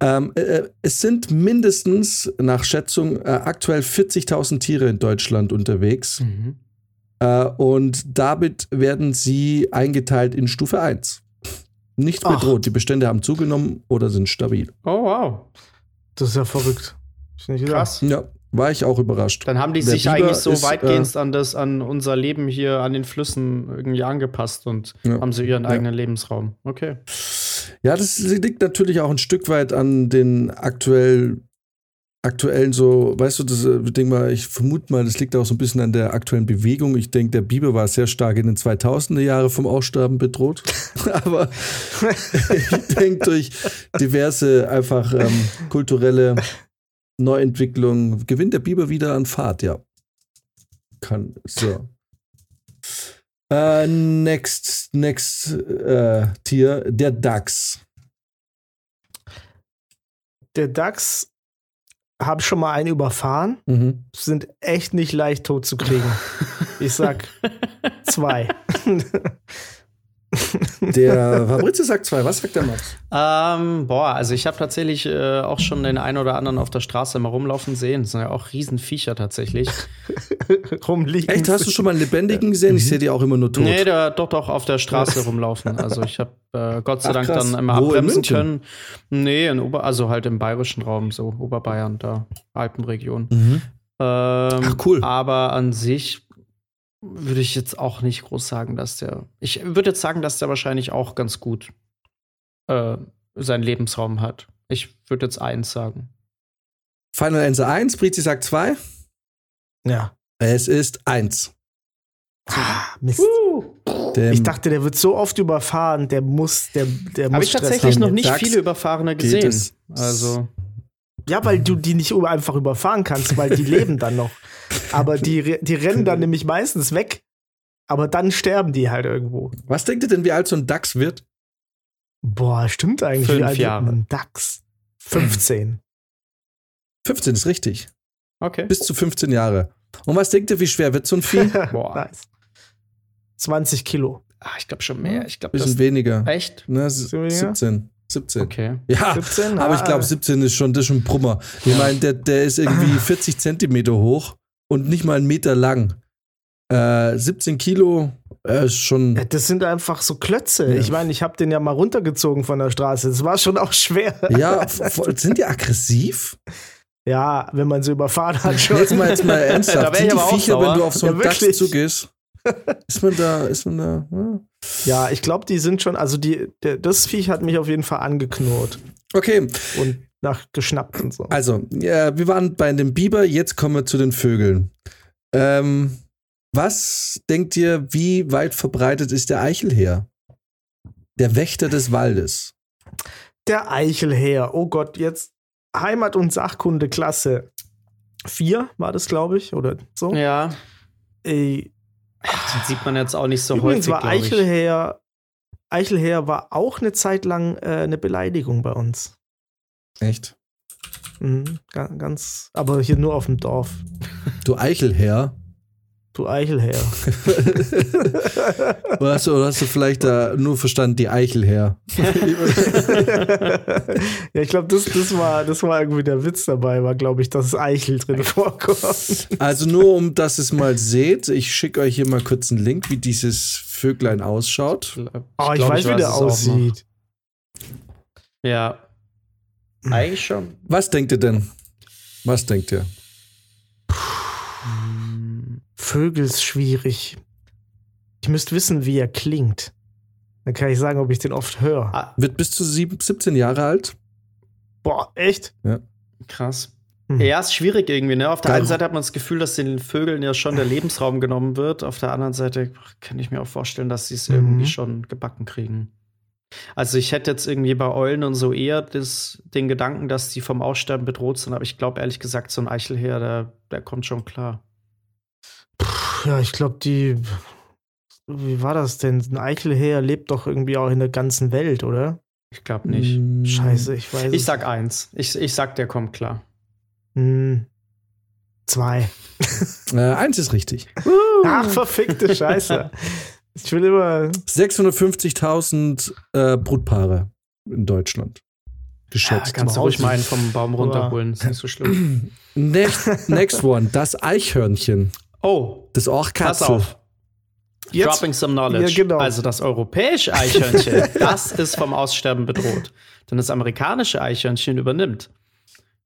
Ähm, äh, es sind mindestens nach Schätzung äh, aktuell 40.000 Tiere in Deutschland unterwegs. Mhm. Äh, und damit werden sie eingeteilt in Stufe 1. Nicht Ach. bedroht. Die Bestände haben zugenommen oder sind stabil. Oh, wow. Das ist ja verrückt. Ich nicht gedacht. Krass. Ja, war ich auch überrascht. Dann haben die Der sich Biber eigentlich so ist, äh, weitgehend an das, an unser Leben hier an den Flüssen irgendwie angepasst und Ja. haben sie ihren Ja. eigenen Lebensraum. Okay. Ja, das liegt natürlich auch ein Stück weit an den aktuell, aktuellen so, weißt du, das äh, Ding mal, ich vermute mal, das liegt auch so ein bisschen an der aktuellen Bewegung. Ich denke, der Biber war sehr stark in den 2000er Jahre vom Aussterben bedroht. Aber ich denke, durch diverse einfach ähm, kulturelle Neuentwicklung gewinnt der Biber wieder an Fahrt, ja. Kann, so. Äh, next, next äh, Tier, der Dachs. Der Dachs habe schon mal einen überfahren. Mhm. Sind echt nicht leicht tot zu kriegen. Ich sag zwei. Der Fabrizio sagt zwei. Was sagt der Max? Ähm, boah, also ich habe tatsächlich äh, auch schon den einen oder anderen auf der Straße mal rumlaufen sehen. Das sind ja auch Riesenviecher tatsächlich. Rumliegen. Echt, hast du schon mal einen lebendigen gesehen? Ich sehe die auch immer nur tot. Nee, der doch doch auf der Straße rumlaufen. Also ich habe äh, Gott sei Ach, Dank krass. dann immer Wo, in abbremsen München? können. Nee, in Ober also halt im bayerischen Raum, so Oberbayern, da Alpenregion. Mhm. Ähm, Ach, cool. Aber an sich würde ich jetzt auch nicht groß sagen, dass der. Ich würde jetzt sagen, dass der wahrscheinlich auch ganz gut äh, seinen Lebensraum hat. Ich würde jetzt eins sagen. Final Answer 1, Brizi sagt zwei. Ja. Es ist eins. Ah, Mist. Der Ich dachte, der wird so oft überfahren, der muss, der, der muss Habe ich tatsächlich haben noch nicht DAX viele Überfahrene gesehen. es- Also. Ja, weil du die nicht einfach überfahren kannst, weil die leben dann noch. Aber die, die rennen dann nämlich meistens weg. Aber dann sterben die halt irgendwo. Was denkt ihr denn, wie alt so ein DAX wird? Boah, stimmt eigentlich. Fünf Wie alt wird Jahre. ein DAX. 15. 15 ist richtig. Okay. Bis zu 15 Jahre. Und was denkt ihr, wie schwer wird so ein Vieh? Boah. nice. 20 Kilo. Ah, ich glaube schon mehr. Ich glaube, Bisschen das. weniger. Echt? Ne, s- So weniger? 17. 17. Okay. Ja, 17? aber ich Ah, glaube, 17 ist schon, das ist schon ein Brummer. Ich meine, der, der ist irgendwie 40 Zentimeter hoch und nicht mal einen Meter lang. Äh, 17 Kilo äh, ist schon. Ja, Das sind einfach so Klötze. Ja. Ich meine, ich habe den ja mal runtergezogen von der Straße. Das war schon auch schwer. Ja, sind die aggressiv? Ja, wenn man sie überfahren hat schon. Jetzt mal, jetzt mal Da ernsthaft. wär Sind ich die Viecher, wenn du auf so Ja, einen DAX wirklich. zugehst? Ist man da, ist man da? Ja. Ja, ich glaube, die sind schon, also die, der, das Viech hat mich auf jeden Fall angeknurrt Okay, und nach geschnappt und so. also, ja, wir waren bei dem Biber, jetzt kommen wir zu den Vögeln. Ähm, was denkt ihr, wie weit verbreitet ist der Eichelheer? Der Wächter des Waldes. Der Eichelheer, oh Gott, jetzt Heimat- und Sachkunde-Klasse 4 war das, glaube ich, oder so. Ja. Ey, Den sieht man jetzt auch nicht so übrigens häufig, war. Eichelheer, Eichelheer war auch eine Zeit lang äh, eine Beleidigung bei uns. Echt? Mhm, ga- ganz, aber hier nur auf dem Dorf. Du Eichelheer. Du Eichelheer. Oder hast, du, oder hast du vielleicht da nur verstanden, die Eichelheer? ja, ich glaube, das, das, war, das war irgendwie der Witz dabei, war, glaube ich, dass Eichel drin vorkommt. Also nur um, dass ihr es mal seht, ich schicke euch hier mal kurz einen Link, wie dieses Vöglein ausschaut. Oh, ich, glaub, weiß, wie der es aussieht. Ja. Eigentlich schon. Was denkt ihr denn? Was denkt ihr? Vögel ist schwierig. Ich müsste wissen, wie er klingt. Dann kann ich sagen, ob ich den oft höre. Ah, Wird bis zu sieben, 17 Jahre alt? Boah, echt? krass. Hm. Ja, ist schwierig irgendwie, ne? Auf der Geil. einen Seite hat man das Gefühl, dass den Vögeln ja schon der Lebensraum genommen wird. Auf der anderen Seite kann ich mir auch vorstellen, dass sie es Mhm. irgendwie schon gebacken kriegen. Also ich hätte jetzt irgendwie bei Eulen und so eher das, den Gedanken, dass die vom Aussterben bedroht sind, aber ich glaube ehrlich gesagt, so ein Eichelheer, der, der kommt schon klar. Ja, ich glaube, die. Wie war das denn? Ein Eichelheer lebt doch irgendwie auch in der ganzen Welt, oder? Ich glaube nicht. Mm, Scheiße, ich weiß Ich sag eins. Ich, ich sag, der kommt klar. Hm. Zwei. Äh, eins ist richtig. Ach, verfickte Scheiße. Ich will immer. 650.000 äh, Brutpaare in Deutschland. Geschätzt. kannst du ruhig mal einen vom Baum runterholen. Ist nicht so schlimm. next, next one, das Eichhörnchen. Oh, Das pass Orchkatzel. auf. Jetzt- Dropping some knowledge. Ja, genau. Also das europäische Eichhörnchen, das ist vom Aussterben bedroht. Denn das amerikanische Eichhörnchen übernimmt.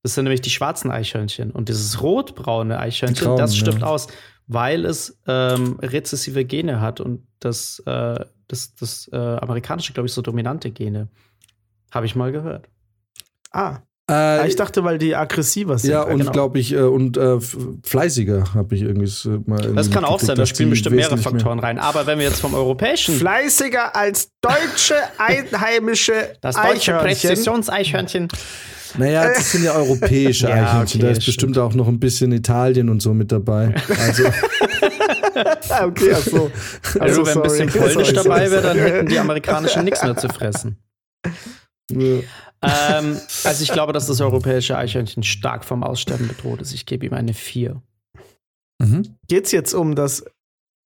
Das sind nämlich die schwarzen Eichhörnchen. Und dieses rotbraune Eichhörnchen, grauen, das stirbt ja. aus, weil es ähm, rezessive Gene hat und das, äh, das, das äh, amerikanische, glaube ich, so dominante Gene. Habe ich mal gehört. Ah, Äh, ich dachte, weil die aggressiver sind. ja, und genau. glaube ich, äh, und äh, fleißiger habe ich irgendwie mal. Das kann auch sein, da spielen bestimmt mehrere wesentlich mehr- Faktoren rein. Aber wenn wir jetzt vom europäischen, Fleißiger als deutsche einheimische das deutsche Eichhörnchen. Präzisionseichhörnchen, Naja, das sind ja europäische Ja, Eichhörnchen. okay, da ist stimmt. bestimmt auch noch ein bisschen Italien und so mit dabei. Also, okay, ach so. Also, wenn ein bisschen Polnisch dabei wäre, dann hätten die amerikanischen nichts mehr zu fressen. äh, ähm, also ich glaube, dass das europäische Eichhörnchen stark vom Aussterben bedroht ist. Ich gebe ihm eine 4. Geht's jetzt um das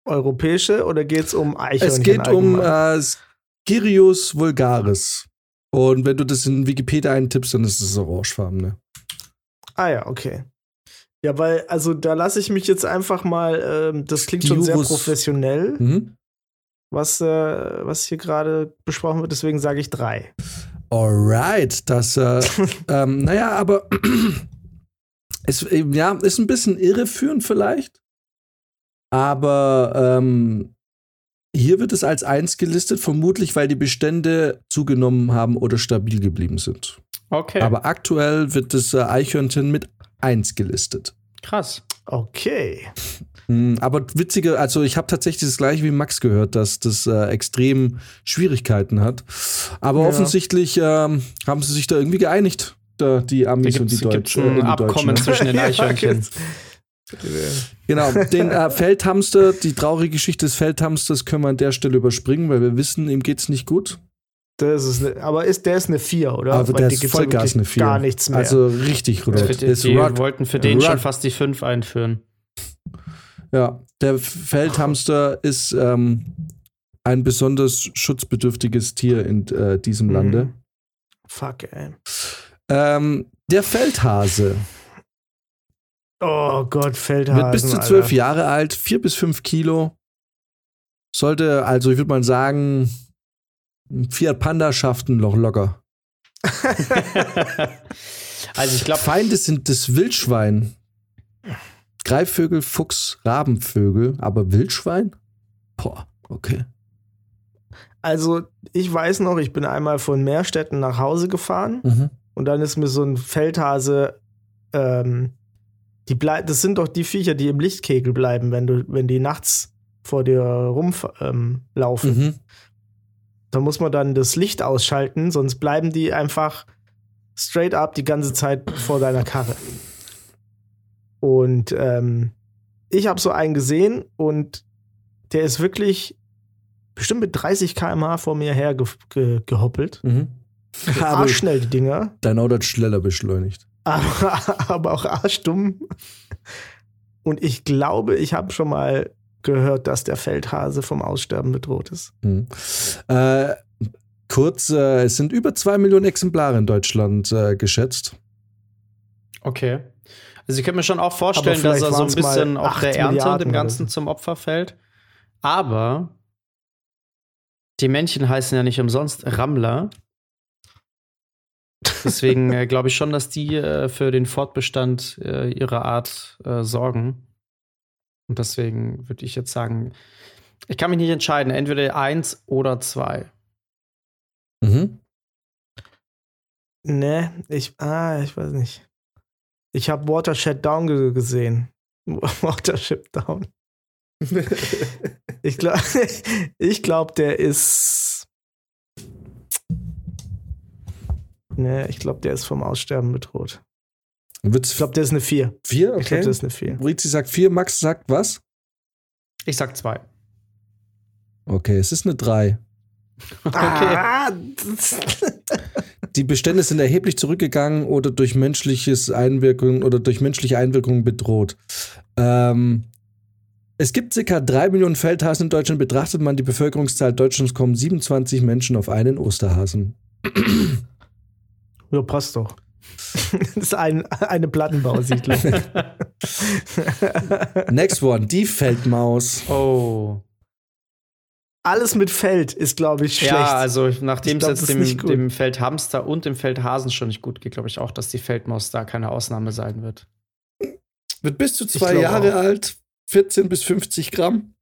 europäische oder geht's um Eichhörnchen? es geht um, allgemein? äh, es Girius vulgaris. Und wenn du das in Wikipedia eintippst, dann ist es orangefarben, ne? Ah ja, okay. Ja, weil, also da lasse ich mich jetzt einfach mal, ähm, das klingt schon sehr professionell, Mhm. was, äh, was hier gerade besprochen wird, deswegen sage ich drei. Alright, das, äh, ähm, naja, aber es, ähm, ja, ist ein bisschen irreführend vielleicht. Aber ähm, hier wird es als eins gelistet, vermutlich weil die Bestände zugenommen haben oder stabil geblieben sind. Okay, Aber aktuell wird das äh, Eichhörnchen mit eins gelistet. krass. Okay. Hm, Aber witziger, also ich habe tatsächlich das gleiche wie Max gehört, dass das äh, extrem Schwierigkeiten hat. Aber Ja. offensichtlich ähm, haben sie sich da irgendwie geeinigt, da, die Da Amis und gibt die es Deutschen. ein äh, Abkommen Deutschen. zwischen den Eichhörnchen. Genau, den äh, Feldhamster, die traurige Geschichte des Feldhamsters können wir an der Stelle überspringen, weil wir wissen, ihm geht's nicht gut. Das ist ne, aber ist, der ist eine 4, oder? Aber Weil der ist Vollgas eine 4. Gar nichts mehr. Also richtig rot. Für Der die, die wollten für den Rot. schon fast die 5 einführen. Ja, der Feldhamster ist ähm, ein besonders schutzbedürftiges Tier in äh, diesem Mhm. Lande. Fuck, ey. Ähm, der Feldhase Oh Gott, Feldhasen. wird bis zu zwölf Jahre alt, vier bis fünf Kilo. Sollte, also ich würde mal sagen, Fiat Panda schafft ihn noch locker. also ich glaube, Feinde sind das Wildschwein. Greifvögel, Fuchs, Rabenvögel, aber Wildschwein? Boah, okay. Also, ich weiß noch, ich bin einmal von Meerstetten nach Hause gefahren Mhm. und dann ist mir so ein Feldhase, ähm, die blei- das sind doch die Viecher, die im Lichtkegel bleiben, wenn du, wenn die nachts vor dir rumlaufen. Ähm. Mhm. Da muss man dann das Licht ausschalten, sonst bleiben die einfach straight up die ganze Zeit vor deiner Karre. Und ähm, ich habe so einen gesehen und der ist wirklich bestimmt mit 30 km/h vor mir her ge ge gehoppelt. Mhm. Aber Arschschnell, die Dinger. dein Auto hat schneller beschleunigt. aber, aber auch arschdumm. Und ich glaube, ich habe schon mal gehört, dass der Feldhase vom Aussterben bedroht ist. Mhm. Äh, kurz, äh, es sind über zwei Millionen Exemplare in Deutschland äh, geschätzt. okay. Also ich könnte mir schon auch vorstellen, dass er so ein bisschen auch der Ernte Milliarden dem Ganzen zum Opfer fällt. Aber die Männchen heißen ja nicht umsonst Rammler. Deswegen äh, glaube ich schon, dass die äh, für den Fortbestand äh, ihrer Art äh, sorgen. Und deswegen würde ich jetzt sagen, ich kann mich nicht entscheiden, entweder eins oder zwei. Mhm. Ne, ich, ah, ich weiß nicht. Ich habe Watershed Down ge gesehen. Watershed Down. Ich glaube, ich glaub, der ist. Ne, ich glaube, der ist vom Aussterben bedroht. Wird's Ich glaube, der ist eine 4. vier? Ich glaube, Okay. der ist eine 4. Brizi sagt vier, Max sagt was? Ich sag zwei. Okay, es ist eine drei. Ah, Die Bestände sind erheblich zurückgegangen oder durch menschliches Einwirkung oder durch menschliche Einwirkung bedroht. Ähm, es gibt circa drei Millionen Feldhasen in Deutschland. Betrachtet man die Bevölkerungszahl Deutschlands, kommen 27 Menschen auf einen Osterhasen. ja, passt doch. Das ist ein, eine Plattenbausiedlung. Next one, die Feldmaus. Oh. Alles mit Feld ist, glaube ich, schlecht. Ja, also nachdem es jetzt dem, dem Feldhamster und dem Feldhasen schon nicht gut geht, glaube ich auch, dass die Feldmaus da keine Ausnahme sein wird. Wird bis zu zwei Jahre auch. alt, 14 bis 50 Gramm.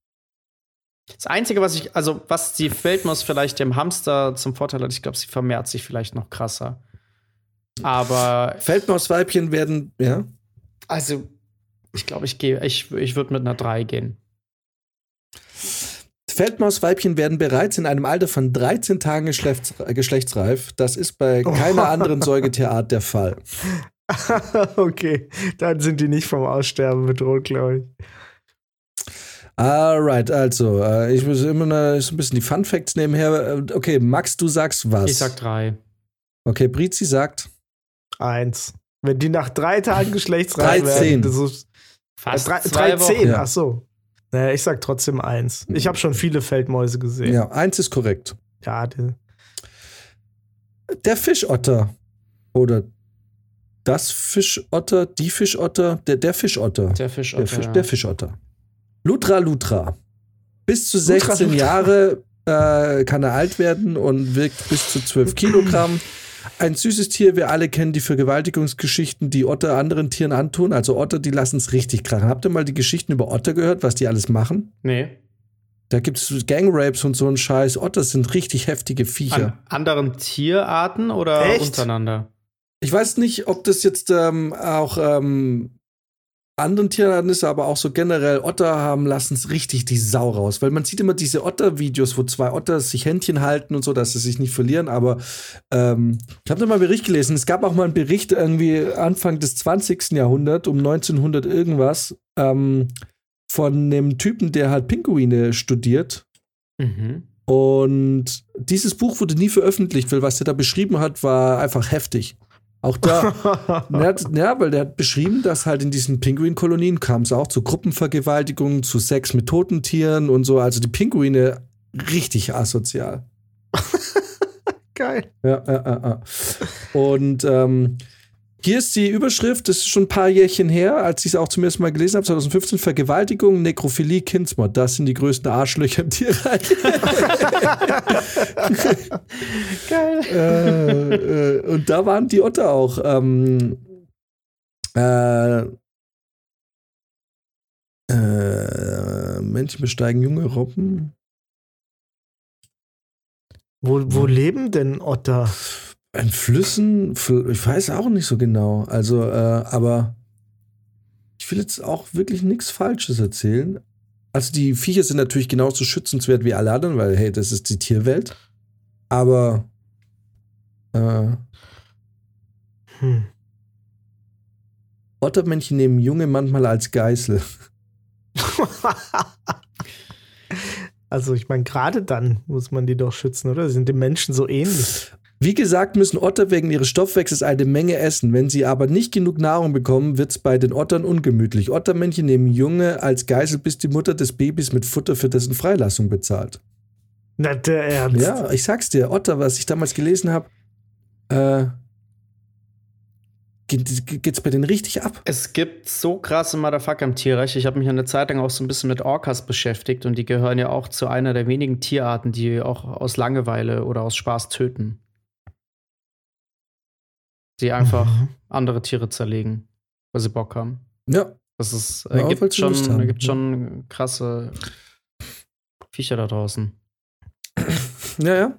Das Einzige, was ich, also was die Feldmaus vielleicht dem Hamster zum Vorteil hat, ich glaube, sie vermehrt sich vielleicht noch krasser. Aber, Feldmausweibchen werden, ja. also, ich glaube, ich gehe, ich, ich würde mit einer 3 gehen. Feldmausweibchen werden bereits in einem Alter von 13 Tagen geschlechts geschlechtsreif. Das ist bei keiner anderen Säugetierart der Fall. okay, dann sind die nicht vom Aussterben bedroht, glaube ich. Alright, also, äh, ich muss immer noch so ein bisschen die Fun Facts nebenher. Äh, Okay, Max, du sagst was? Ich sag 3. Okay, Brizi sagt Eins. Wenn die nach drei Tagen geschlechtsreif 13. werden, das ist Fast äh, drei, zwei drei, zehn. Ja. Ach so. Naja, ich sag trotzdem eins. Ich habe schon viele Feldmäuse gesehen. Ja, eins ist korrekt. Ja, die, Der Fischotter. Oder das Fischotter, die Fischotter, der, der Fischotter. Der Fisch. Der, Fisch, der Fischotter. Lutra Lutra. Bis zu Lutra 16 Lutra. Jahre äh, kann er alt werden und wiegt bis zu 12 Kilogramm. Ein süßes Tier, wir alle kennen die Vergewaltigungsgeschichten, die Otter anderen Tieren antun. Also Otter, die lassen es richtig krachen. Habt ihr mal die Geschichten über Otter gehört, was die alles machen? Nee. Da gibt es Gangrapes und so einen Scheiß. Otter sind richtig heftige Viecher. An anderen Tierarten oder Echt? untereinander? Ich weiß nicht, ob das jetzt ähm, auch ähm, anderen Tierarten ist, aber auch so generell Otter haben lassen es richtig die Sau raus, weil man sieht immer diese Otter-Videos, wo zwei Otter sich Händchen halten und so, dass sie sich nicht verlieren. Aber ähm, ich habe da mal einen Bericht gelesen. Es gab auch mal einen Bericht irgendwie Anfang des 20. Jahrhunderts, um 1900 irgendwas, ähm, von einem Typen, der halt Pinguine studiert. Mhm. Und dieses Buch wurde nie veröffentlicht, weil was er da beschrieben hat, war einfach heftig. Auch da, ja, weil der hat beschrieben, dass halt in diesen Pinguinkolonien kam es auch zu Gruppenvergewaltigungen, zu Sex mit toten Tieren und so. Also die Pinguine richtig asozial. geil. Ja, ja, ja, ja. Und ähm, hier ist die Überschrift, das ist schon ein paar Jährchen her, als ich es auch zum ersten Mal gelesen habe, 2015, Vergewaltigung, Nekrophilie, Kindsmord. Das sind die größten Arschlöcher im Tierreich. Geil. äh, äh, und da waren die Otter auch. Ähm, äh, äh, Männchen besteigen junge Robben. Wo, wo leben denn Otter? In Flüssen, Fl- ich weiß auch nicht so genau. Also, äh, aber ich will jetzt auch wirklich nichts Falsches erzählen. Also, die Viecher sind natürlich genauso schützenswert wie alle anderen, weil, hey, das ist die Tierwelt. Aber, äh, Hm. Ottermännchen nehmen Junge manchmal als Geißel. Also ich meine, gerade dann muss man die doch schützen, oder? Sie sind den Menschen so ähnlich. Wie gesagt, müssen Otter wegen ihres Stoffwechsels eine Menge essen. Wenn sie aber nicht genug Nahrung bekommen, wird es bei den Ottern ungemütlich. Ottermännchen nehmen Junge als Geißel, bis die Mutter des Babys mit Futter für dessen Freilassung bezahlt. Na, der Ernst. Ja, ich sag's dir, Otter, was ich damals gelesen habe, äh, geht, geht's bei denen richtig ab. Es gibt so krasse Motherfucker im Tierreich. Ich habe mich eine Zeit lang auch so ein bisschen mit Orcas beschäftigt und die gehören ja auch zu einer der wenigen Tierarten, die auch aus Langeweile oder aus Spaß töten. Die einfach Mhm. andere Tiere zerlegen, weil sie Bock haben. Ja, Das ist, Ja, äh, weil gibt, schon, haben, gibt ja. schon krasse Viecher da draußen. ja, ja.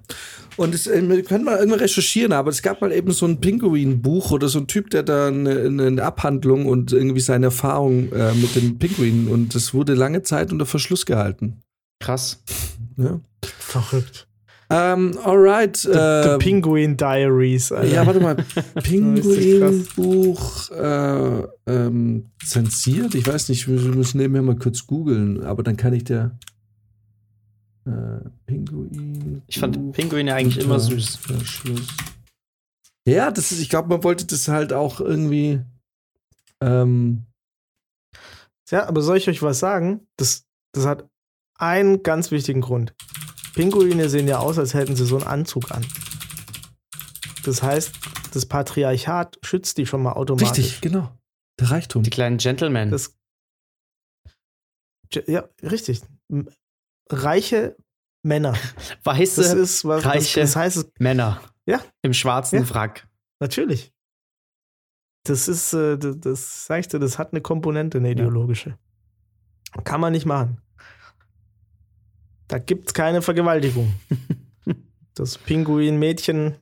Und es, äh, wir können mal irgendwann recherchieren, aber es gab mal eben so ein Pinguin-Buch oder so ein Typ, der da eine, eine Abhandlung und irgendwie seine Erfahrung äh, mit den Pinguinen und das wurde lange Zeit unter Verschluss gehalten. Krass. Ja. Verrückt. Ähm, alright. The, äh, the Penguin Diaries. Alter. ja, warte mal. Pinguin-Buch äh, ähm, zensiert? Ich weiß nicht, wir müssen nebenher mal kurz googeln, aber dann kann ich der äh, Pinguin. Ich fand Buch Pinguine eigentlich immer süß. Verschluss. Ja, das ist, ich glaube, man wollte das halt auch irgendwie. Ähm, Ja, aber soll ich euch was sagen? Das, das hat einen ganz wichtigen Grund. Pinguine sehen ja aus, als hätten sie so einen Anzug an. Das heißt, das Patriarchat schützt die schon mal automatisch. richtig, genau. Der Reichtum. Die kleinen Gentlemen. Das, ja, richtig. Reiche Männer. Weiße Das ist was. reiche- Das, das heißt, es- Männer. Ja. Im schwarzen Ja. Wrack. natürlich. Das ist, äh, das, das sag ich dir, das hat eine Komponente, eine ideologische. Kann man nicht machen. Da gibt's keine Vergewaltigung. Das Pinguin-Mädchen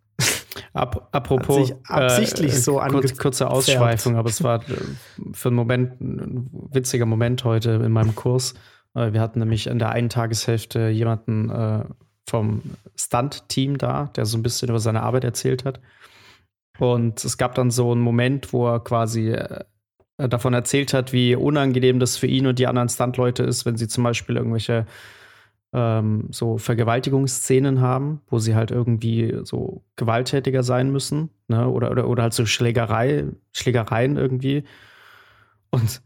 Ap apropos. Hat sich absichtlich so kurz. Kurze Ausschweifung, aber es war äh, für einen Moment ein witziger Moment heute in meinem Kurs. Äh, Wir hatten nämlich in der einen Tageshälfte jemanden äh, vom Stunt-Team da, der so ein bisschen über seine Arbeit erzählt hat. Und es gab dann so einen Moment, wo er quasi äh, davon erzählt hat, wie unangenehm das für ihn und die anderen Stunt-Leute ist, wenn sie zum Beispiel irgendwelche ähm, so Vergewaltigungsszenen haben, wo sie halt irgendwie so gewalttätiger sein müssen, ne? Oder, oder, oder halt so Schlägerei, Schlägereien irgendwie. Und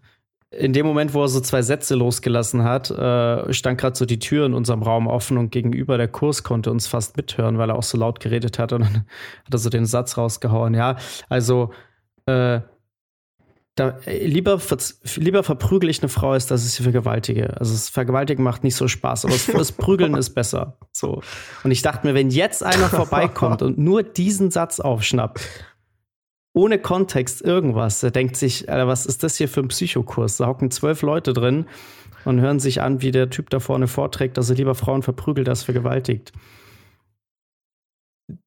in dem Moment, wo er so zwei Sätze losgelassen hat, äh, stand gerade so die Tür in unserem Raum offen und gegenüber der Kurs konnte uns fast mithören, weil er auch so laut geredet hat und dann hat er so den Satz rausgehauen. Ja, also äh, da, äh, lieber, lieber verprügel ich eine Frau, als dass ich sie vergewaltige. Also das Vergewaltigen macht nicht so Spaß, aber das, das Prügeln ist besser. So. Und ich dachte mir, wenn jetzt einer vorbeikommt und nur diesen Satz aufschnappt, ohne Kontext irgendwas. Er denkt sich, Alter, was ist das hier für ein Psychokurs? Da hocken zwölf Leute drin und hören sich an, wie der Typ da vorne vorträgt, dass er lieber Frauen verprügelt als vergewaltigt.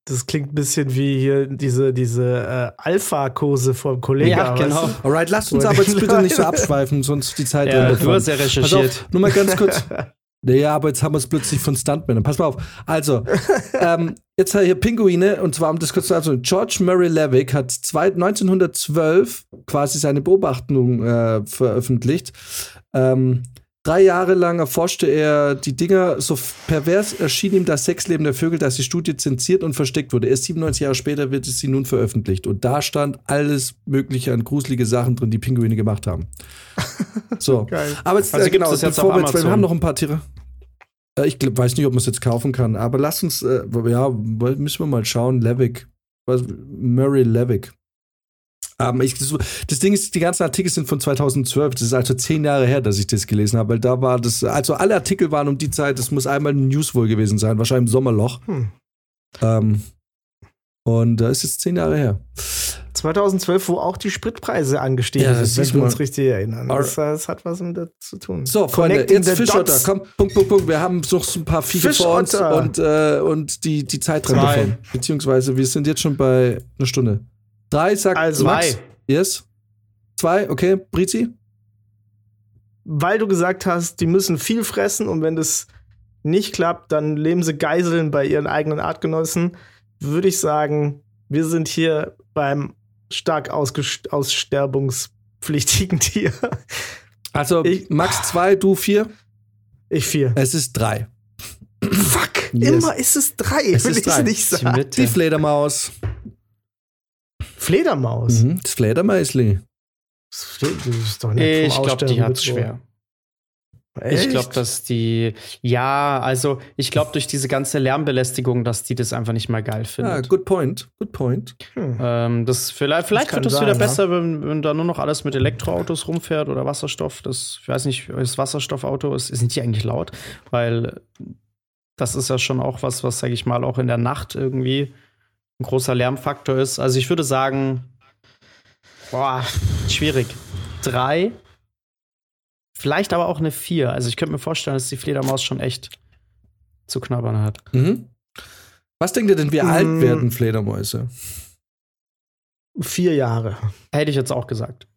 Das klingt ein bisschen wie hier diese, diese äh, Alpha-Kurse vom Kollegen. Ja, genau. Weißt du? Alright, lasst uns aber jetzt bitte nicht so abschweifen, sonst die Zeit. Ja, du hast ja recherchiert. Auf, nur mal ganz kurz. Naja, aber jetzt haben wir es plötzlich von Stuntmännern. Pass mal auf. Also, ähm, jetzt hier Pinguine, und zwar um das kurz zu sagen, George Murray Levick hat zwei, 1912 quasi seine Beobachtung äh, veröffentlicht. Ähm, Drei Jahre lang erforschte er die Dinger. So pervers erschien ihm das Sexleben der Vögel, dass die Studie zensiert und versteckt wurde. Erst 97 Jahre später wird es sie nun veröffentlicht. Und da stand alles Mögliche an gruselige Sachen drin, die Pinguine gemacht haben. So. Geil. Aber jetzt, also äh, genau, jetzt bevor wir, jetzt, wir haben noch ein paar Tiere. Äh, ich glaub, weiß nicht, ob man es jetzt kaufen kann, aber lass uns, äh, ja, müssen wir mal schauen. Levick. Murray Levick. Ähm, ich, das Ding ist, die ganzen Artikel sind von 2012. Das ist also zehn Jahre her, dass ich das gelesen habe, weil da war das, also alle Artikel waren um die Zeit, das muss einmal ein News wohl gewesen sein, wahrscheinlich im Sommerloch. Hm. Ähm, und da ist jetzt zehn Jahre her. 2012, wo auch die Spritpreise angestiegen ja, sind, wenn wir uns richtig erinnern. Das, das, hat was damit zu tun. So, Freunde, jetzt Fischotter. Komm, Punkt, Punkt, Punkt. Wir haben noch so ein paar Viecher vor uns und, äh, und die, die Zeit drin davon. Beziehungsweise wir sind jetzt schon bei einer Stunde. Drei sagt also Max. Zwei. Yes. Zwei, okay. Brizi? Weil du gesagt hast, die müssen viel fressen und wenn das nicht klappt, dann leben sie Geiseln bei ihren eigenen Artgenossen, würde ich sagen, wir sind hier beim stark aussterbungspflichtigen Tier. Also ich, Max zwei, du vier? Ich vier. Es ist drei. Fuck, yes. immer ist es drei, es will ich drei. nicht sagen. Die Fledermaus. Fledermaus? Mhm, das Fledermausli. Das ist doch nicht Ich glaube, die hat es schwer. Echt? Ich glaube, dass die, ja, also ich glaube durch diese ganze Lärmbelästigung, dass die das einfach nicht mehr geil findet. Ja, good point, good point. Hm. Ähm, das vielleicht vielleicht das wird das sein, wieder ja. besser, wenn, wenn da nur noch alles mit Elektroautos rumfährt oder Wasserstoff. Das, ich weiß nicht, das Wasserstoffauto ist, sind die eigentlich laut? Weil das ist ja schon auch was, was, sage ich mal, auch in der Nacht irgendwie ein großer Lärmfaktor ist. Also ich würde sagen, boah, schwierig. Drei, vielleicht aber auch eine vier. Also ich könnte mir vorstellen, dass die Fledermaus schon echt zu knabbern hat. Mhm. Was denkt ihr denn, wie mhm. alt werden Fledermäuse? Vier Jahre. Hätte ich jetzt auch gesagt.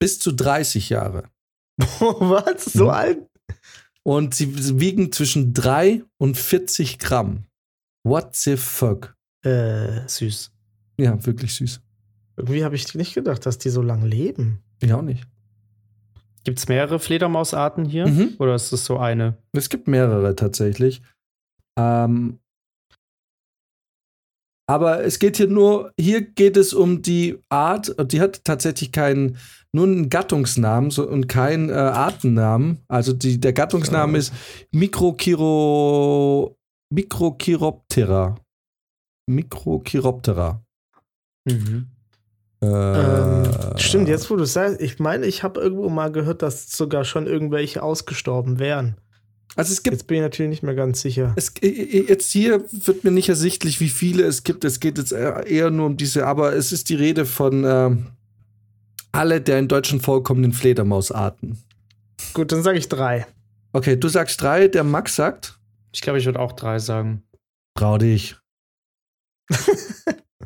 Bis zu 30 Jahre. Was? So mhm. alt? Und sie wiegen zwischen 3 und 40 Gramm. What the fuck? Äh, süß. Ja, wirklich süß. Irgendwie habe ich nicht gedacht, dass die so lange leben. Ich auch nicht. Gibt es mehrere Fledermausarten hier? Mhm. Oder ist es so eine? Es gibt mehrere tatsächlich. Ähm, aber es geht hier nur, hier geht es um die Art, die hat tatsächlich keinen, nur einen Gattungsnamen so, und keinen äh, Artennamen. Also die, der Gattungsname ist Microchiro, Microchiroptera. Mikrochiroptera. Mhm. Äh, ähm, stimmt, jetzt wo du sagst, ich meine, ich habe irgendwo mal gehört, dass sogar schon irgendwelche ausgestorben wären. Also es gibt. Jetzt bin ich natürlich nicht mehr ganz sicher. Es, jetzt hier wird mir nicht ersichtlich, wie viele es gibt. Es geht jetzt eher nur um diese, aber es ist die Rede von äh, alle der in Deutschland vorkommenden Fledermausarten. Gut, dann sage ich drei. Okay, du sagst drei, der Max sagt. Ich glaube, ich würde auch drei sagen. Trau dich.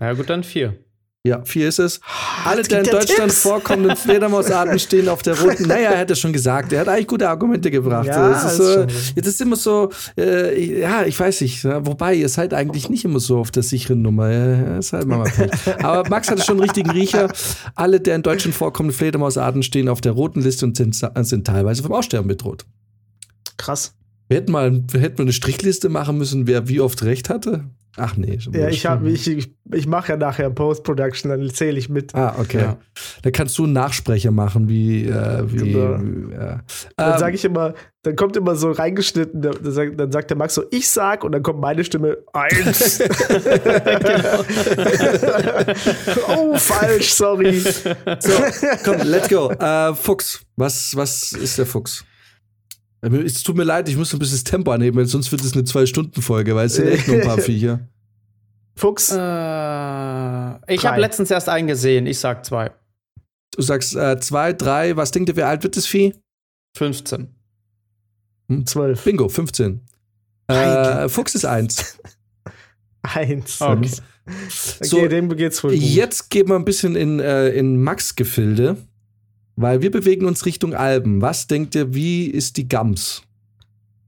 Ja, gut, dann vier. Ja, vier ist es. Alle der in Deutschland Tipps. vorkommenden Fledermausarten stehen auf der roten. Naja, er hätte schon gesagt. Er hat eigentlich gute Argumente gebracht. Ja, ist, äh, jetzt ist immer so, äh, ja, ich weiß nicht. Wobei, ihr seid eigentlich nicht immer so auf der sicheren Nummer. Ja, ist halt mal. Aber Max hatte schon einen richtigen Riecher. Alle der in Deutschland vorkommenden Fledermausarten stehen auf der roten Liste und sind, sind teilweise vom Aussterben bedroht. Krass. Wir hätten mal, wir hätten mal eine Strichliste machen müssen, wer wie oft recht hatte. Ach nee, schon Ja, ich, hab- ich, ich, ich mache ja nachher Post-Production, dann zähle ich mit. Ah, okay. Ja. Da kannst du einen Nachsprecher machen, wie. Äh, wie Genau. wie, äh, Dann ähm, sage ich immer, dann kommt immer so reingeschnitten, da- da sagt- dann sagt der Max so, ich sag, und dann kommt meine Stimme, eins. oh, falsch, sorry. so, komm, let's go. Äh, Fuchs. Was, was ist der Fuchs? Es tut mir leid, ich muss ein bisschen das Tempo anheben, weil sonst wird es eine Zwei-Stunden-Folge, weil es sind echt nur ein paar Viecher. Fuchs, Äh, ich habe letztens erst einen gesehen. Ich sag zwei. Du sagst äh, zwei, drei, was denkt ihr, wie alt wird das Vieh? 15. zwölf. Bingo, 15. Äh, Fuchs ist eins. Eins. Okay. Okay, So, dem geht's wohl gut. Jetzt gehen wir ein bisschen in, äh, in Max-Gefilde, weil wir bewegen uns Richtung Alben. Was denkt ihr, wie ist die Gams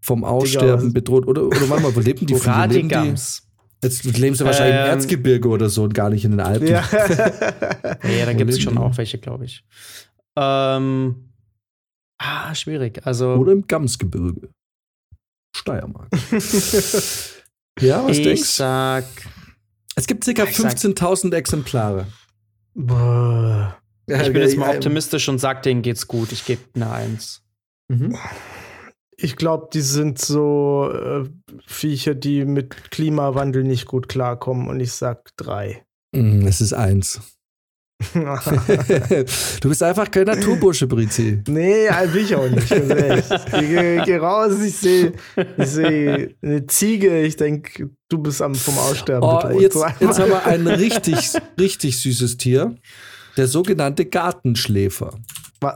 vom Aussterben was- bedroht? Oder, oder warte mal, wo leben die die Leben die, Gams. jetzt leben sie wahrscheinlich im Ähm, Erzgebirge oder so und gar nicht in den Alpen. Ja. Ja, da Wo gibt es schon auch welche, glaube ich. Ähm, ah, schwierig. Also, Oder im Gamsgebirge. Steiermark. ja, was ich denkst du? sag. Es gibt ca. Ich sag- 15.000 Exemplare. Boah. Ich bin jetzt mal Ja, optimistisch und sag, denen geht's gut. Ich gebe eine Eins. Mhm. Ich glaube, die sind so äh, Viecher, die mit Klimawandel nicht gut klarkommen und ich sag drei. Mm, Es ist eins. du bist einfach kein Naturbursche, Brizi. nee, halt will ich auch nicht. Ich geh, geh raus, ich sehe ich seh eine Ziege, ich denke, du bist am vom Aussterben Oh, bedroht. jetzt, So jetzt haben wir ein richtig, richtig süßes Tier. Der sogenannte Gartenschläfer.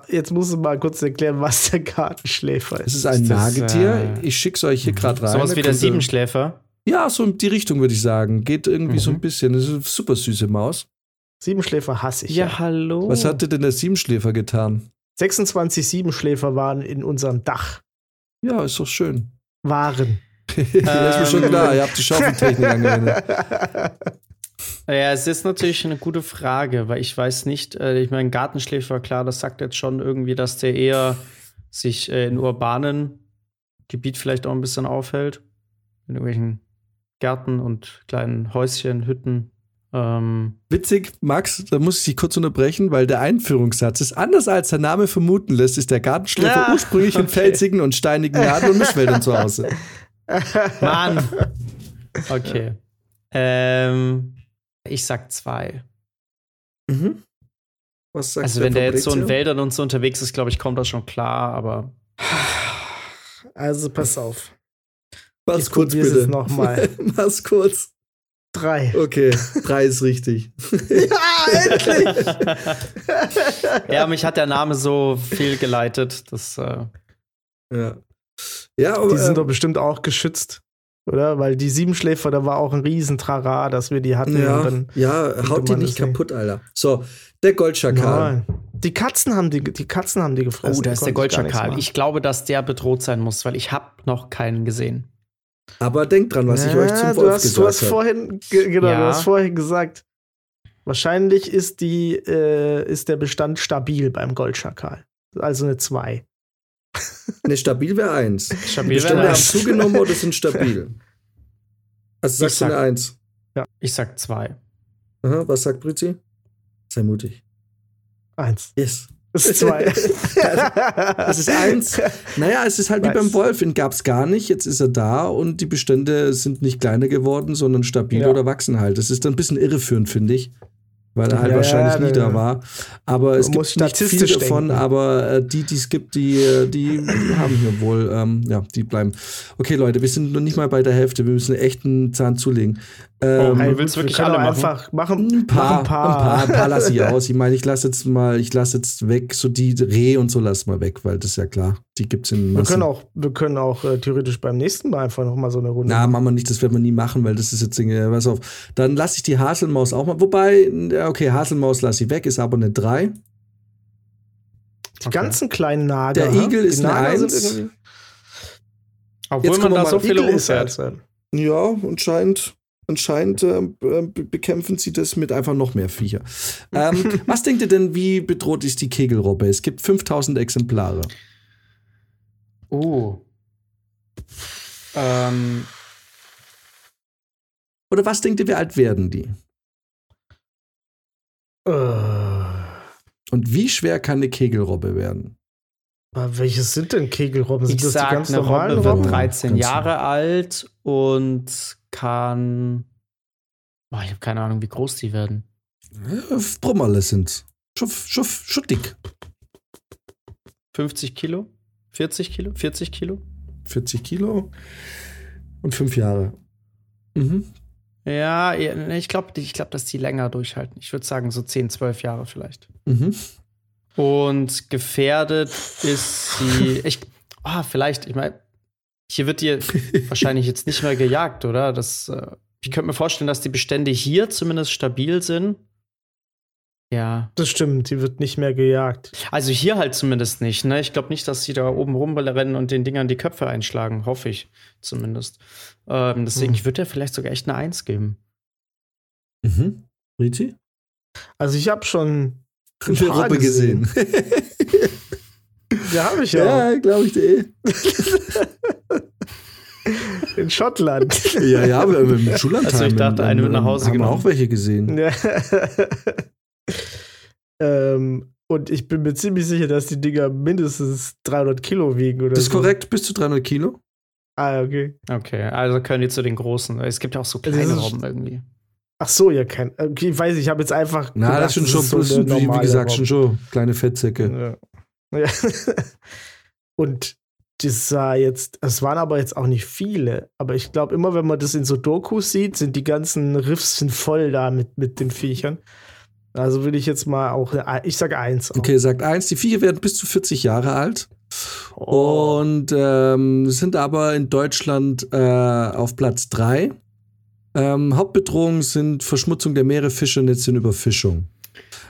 Jetzt musst du mal kurz erklären, was der Gartenschläfer Es ist. ist ein Ist das, Nagetier. äh, ich schick's euch hier gerade rein. Sowas Da wie der Siebenschläfer. Ja, so in die Richtung würde ich sagen. Geht irgendwie so ein Mhm. bisschen. Das ist eine super süße Maus. Siebenschläfer hasse ich. Ja, hallo. Was hatte denn der Siebenschläfer getan? 26 Siebenschläfer waren in unserem Dach. Ja, ist doch schön. Waren. ja, ist mir schon klar. Ihr habt die Schaufeltechnik angewendet. Ja, es ist natürlich eine gute Frage, weil ich weiß nicht, äh, ich meine, Gartenschläfer, klar, das sagt jetzt schon irgendwie, dass der eher sich äh, in urbanen Gebiet vielleicht auch ein bisschen aufhält. In irgendwelchen Gärten und kleinen Häuschen, Hütten. Ähm, Witzig, Max, da muss ich dich kurz unterbrechen, weil der Einführungssatz ist anders als der Name vermuten lässt, ist der Gartenschläfer Ja, ursprünglich in okay. felsigen und steinigen Laden und Mischwäldern zu Hause. Mann! Okay. Ähm, ich sag zwei. Mhm. Was sagt Also, wenn der jetzt so in? Wäldern und so unterwegs ist, glaube ich, kommt das schon klar, aber Also pass auf. Mach's ich kurz bitte. jetzt noch mal. Mach's kurz. Drei. Okay, drei ist richtig. Ja, endlich! ja, mich hat der Name so fehlgeleitet, dass äh, Ja. Ja, aber Die sind äh, doch bestimmt auch geschützt, oder? Weil die Siebenschläfer, da war auch ein riesen Trara, dass wir die hatten. ja, Und dann, ja, haut die nicht kaputt, Alter. So, der Goldschakal. Nein. Die Katzen haben die, die Katzen haben die gefressen. Oh, da ist der ich Goldschakal. Ich glaube, dass der bedroht sein muss, weil ich habe noch keinen gesehen. Aber denkt dran, was ich Ja, euch zum du Wolf hast, gesagt du hast habe. vorhin, ge- genau, Ja. du hast vorhin gesagt, wahrscheinlich ist die, äh, ist der Bestand stabil beim Goldschakal. Also eine 2. Ne, stabil wäre eins. Stabil Bestände wäre haben eins. zugenommen oder sind stabil? Also sagst du eine Eins. Ich sag zwei. Aha, was sagt Brizi? Sei mutig. Eins. Yes. Das ist zwei. Das ist eins. Naja, es ist halt wie Nice. beim Wolf. Ihn gab es gar nicht. Jetzt ist er da und die Bestände sind nicht kleiner geworden, sondern stabil Ja. oder wachsen halt. Das ist dann ein bisschen irreführend, finde ich. Weil er halt Ja, wahrscheinlich nie da- war. Aber es gibt nicht viel statistisch davon, denken. aber äh, die, die es gibt, die, äh, die haben hier wohl, ähm, ja, die bleiben. Okay, Leute, wir sind noch nicht mal bei der Hälfte. Wir müssen echt einen Zahn zulegen. Ähm, Hey, du willst wirklich alle machen? einfach machen. ein paar, ein paar, ein paar lasse ich aus. Ich meine, ich lasse jetzt mal, ich lasse jetzt weg, so die Reh und so lass mal weg, weil das ist ja klar. Die gibt's in Wir Massen. können auch, wir können auch äh, theoretisch beim nächsten Mal einfach noch mal so eine Runde. Na, machen wir nicht, das werden wir nie machen, weil das ist jetzt, äh, pass auf. Dann lasse ich die Haselmaus auch mal. Wobei, okay, Haselmaus lasse ich weg, ist aber eine 3. die ganzen kleinen Nager. Der? Igel ist eine Nager sind Eins. irgendwie- Obwohl Jetzt man kommen wir da so viele Igel halt- Ja, anscheinend, anscheinend äh, be- bekämpfen sie das mit einfach noch mehr Viecher. ähm, was denkt ihr denn, wie bedroht ist die Kegelrobbe? Es gibt 5000 Exemplare. Oh. Ähm, Oder was denkt ihr, wie alt werden die? Äh, Und wie schwer kann eine Kegelrobbe werden? aber welches sind denn Kegelrobben? Sind Ich das die sag, ganz eine Robbe wird Robben? 13 Ganz Jahre alt und kann. Boah, ich habe keine Ahnung, wie groß die werden. Brummerle sind. Schuff, schuff, schuttig. 50 Kilo? 40 Kilo? 40 Kilo? 40 Kilo und fünf Jahre. Mhm. Ja, ich glaube, ich glaub, dass die länger durchhalten. Ich würde sagen, so 10, 12 Jahre vielleicht. Mhm. Und gefährdet ist sie. Ich, ah, vielleicht, ich meine, hier wird die wahrscheinlich jetzt nicht mehr gejagt, oder? Das, äh, ich könnte mir vorstellen, dass die Bestände hier zumindest stabil sind. Ja. Das stimmt, die wird nicht mehr gejagt. Also hier halt zumindest nicht, ne? Ich glaube nicht, dass sie da oben rumrennen und den Dingern die Köpfe einschlagen. Hoffe ich zumindest. Ähm, deswegen, Hm. ich würde ja vielleicht sogar echt eine Eins geben. Mhm. Riti? Also ich habe schon ein Eine Robbe gesehen. Ja, habe ich ja. ja, glaube ich dir. In Schottland. Ja, ja, wir haben im Schullandheim. Also ich dachte, eine mit nach Hause haben wir genommen. auch welche gesehen. Ja. ähm, und ich bin mir ziemlich sicher, dass die Dinger mindestens 300 Kilo wiegen oder Das ist so. korrekt, bis zu 300 Kilo. Ah, okay. Okay, also können die zu den großen. Es gibt ja auch so Das kleine ist- Robben irgendwie. Ach so, ja, kein. Okay, ich weiß, ich habe jetzt einfach. Na, gedacht, das sind das schon, ist so wie, wie gesagt, Robbe. schon schon kleine Fettsäcke. Ja. ja. Und das sah jetzt, es waren aber jetzt auch nicht viele. Aber ich glaube, immer wenn man das in so Dokus sieht, sind die ganzen Riffs sind voll da mit, mit den Viechern. Also will ich jetzt mal auch, ich sage eins. Auch. Okay, sagt eins, die Viecher werden bis zu 40 Jahre alt Oh. und ähm, sind aber in Deutschland äh, auf Platz drei. Ähm, Hauptbedrohungen sind Verschmutzung der Meere, Fische und jetzt in Überfischung.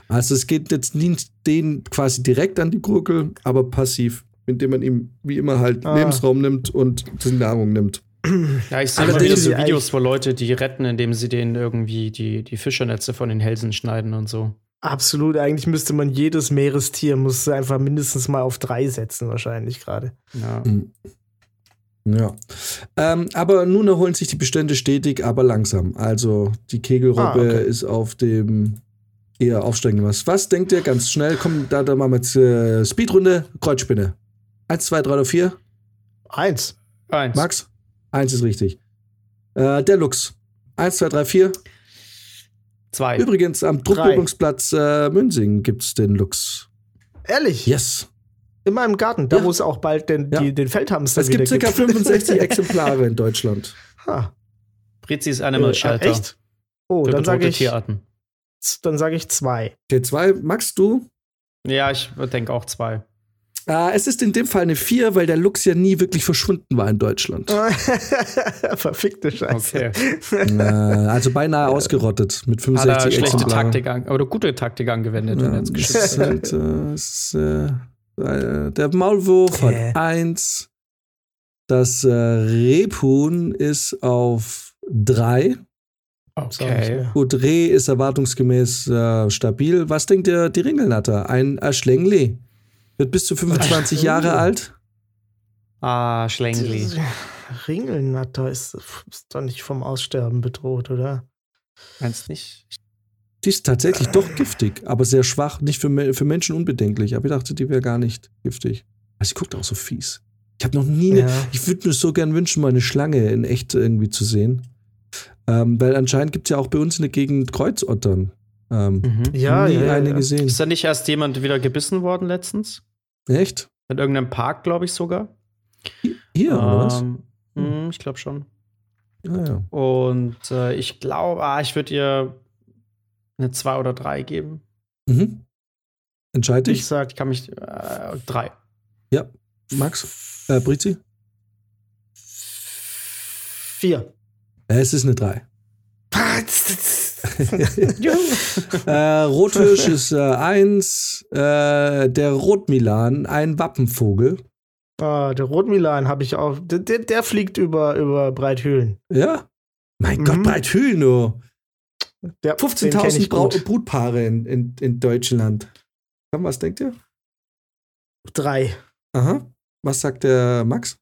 Also es geht jetzt nicht denen quasi direkt an die Gurgel, aber passiv, indem man ihm wie immer halt Ah. Lebensraum nimmt und die Nahrung nimmt. Ja, ich sehe immer wieder so Videos, wo Leute die retten, indem sie denen irgendwie die, die Fischernetze von den Hälsen schneiden und so. Absolut, eigentlich müsste man jedes Meerestier muss einfach mindestens mal auf drei setzen, wahrscheinlich gerade. Ja. Mhm. Ja. Ähm, aber nun erholen sich die Bestände stetig, aber langsam. Also die Kegelrobbe Ah, okay. ist auf dem eher aufsteigenden was. Was denkt ihr ganz schnell? Komm, da, da machen wir jetzt äh, Speedrunde, Kreuzspinne. Eins, zwei, drei oder vier? Eins. Eins. Max? Eins ist richtig. Äh, der Lux. Eins, zwei, drei, vier. Zwei. Übrigens, am Druckübungsplatz äh, Münsingen gibt es den Lux. Ehrlich? Yes. In meinem Garten, da Ja. wo es auch bald den, Ja. die, den Feldhamster Es gibt ca. 65 Exemplare in Deutschland. Ha. Brizis Animal Äh, Shelter. Echt? Oh, Für dann sage ich, Tierarten. dann sage ich zwei. Okay, zwei. Max, du? Ja, ich denke auch zwei. Äh, es ist in dem Fall eine 4, weil der Lux ja nie wirklich verschwunden war in Deutschland. Verfickte Scheiße. Okay. äh, also beinahe ausgerottet mit Hat er 65 schlechte Exemplaren. Taktik an, oder gute Taktik angewendet und Ja, jetzt es geschützt. ist halt, äh, ist, äh, äh, der Maulwurf hat 1. Das äh, Rebhuhn ist auf 3. Okay. Gut, Reh ist erwartungsgemäß äh, stabil. Was denkt ihr, die Ringelnatter? Ein Aschlängli. Wird bis zu 25 Jahre alt. Ah, Schlängli. Ringelnatter ist, ist doch nicht vom Aussterben bedroht, oder? Meinst nicht? Die ist tatsächlich doch giftig, aber sehr schwach, nicht für, für Menschen unbedenklich. Aber ich dachte, die wäre gar nicht giftig. Also, sie guckt auch so fies. Ich habe noch nie eine. Ja. Ich würde mir so gern wünschen, mal eine Schlange in echt irgendwie zu sehen. Ähm, weil anscheinend gibt es ja auch bei uns in der Gegend Kreuzottern. Ähm, Mhm. Ja, nie ja, ja, eine ja. gesehen. Ist da nicht erst jemand wieder gebissen worden letztens? Echt? In irgendeinem Park, glaube ich sogar. Hier, oder was? Ähm, mh, ich glaube schon. Ah, ja. Und äh, ich glaube, ah, ich würde ihr eine zwei oder drei geben. Mhm. Entscheide Ich ich. sag Ich kann mich. Äh, drei. Ja, Max? Äh, Brizi? vier. Äh, es ist eine 3. äh, Rotfisch ist äh, 1. Äh, der Rotmilan, ein Wappenvogel. Ah, der Rotmilan habe ich auch. Der, der, der fliegt über, über Breithöhlen. Ja. Mein Mhm. Gott, Breithühl nur. Kenn 15.000 ich Brau- gut. Brutpaare in, in, in Deutschland. Was denkt ihr? Drei. Aha. Was sagt der Max?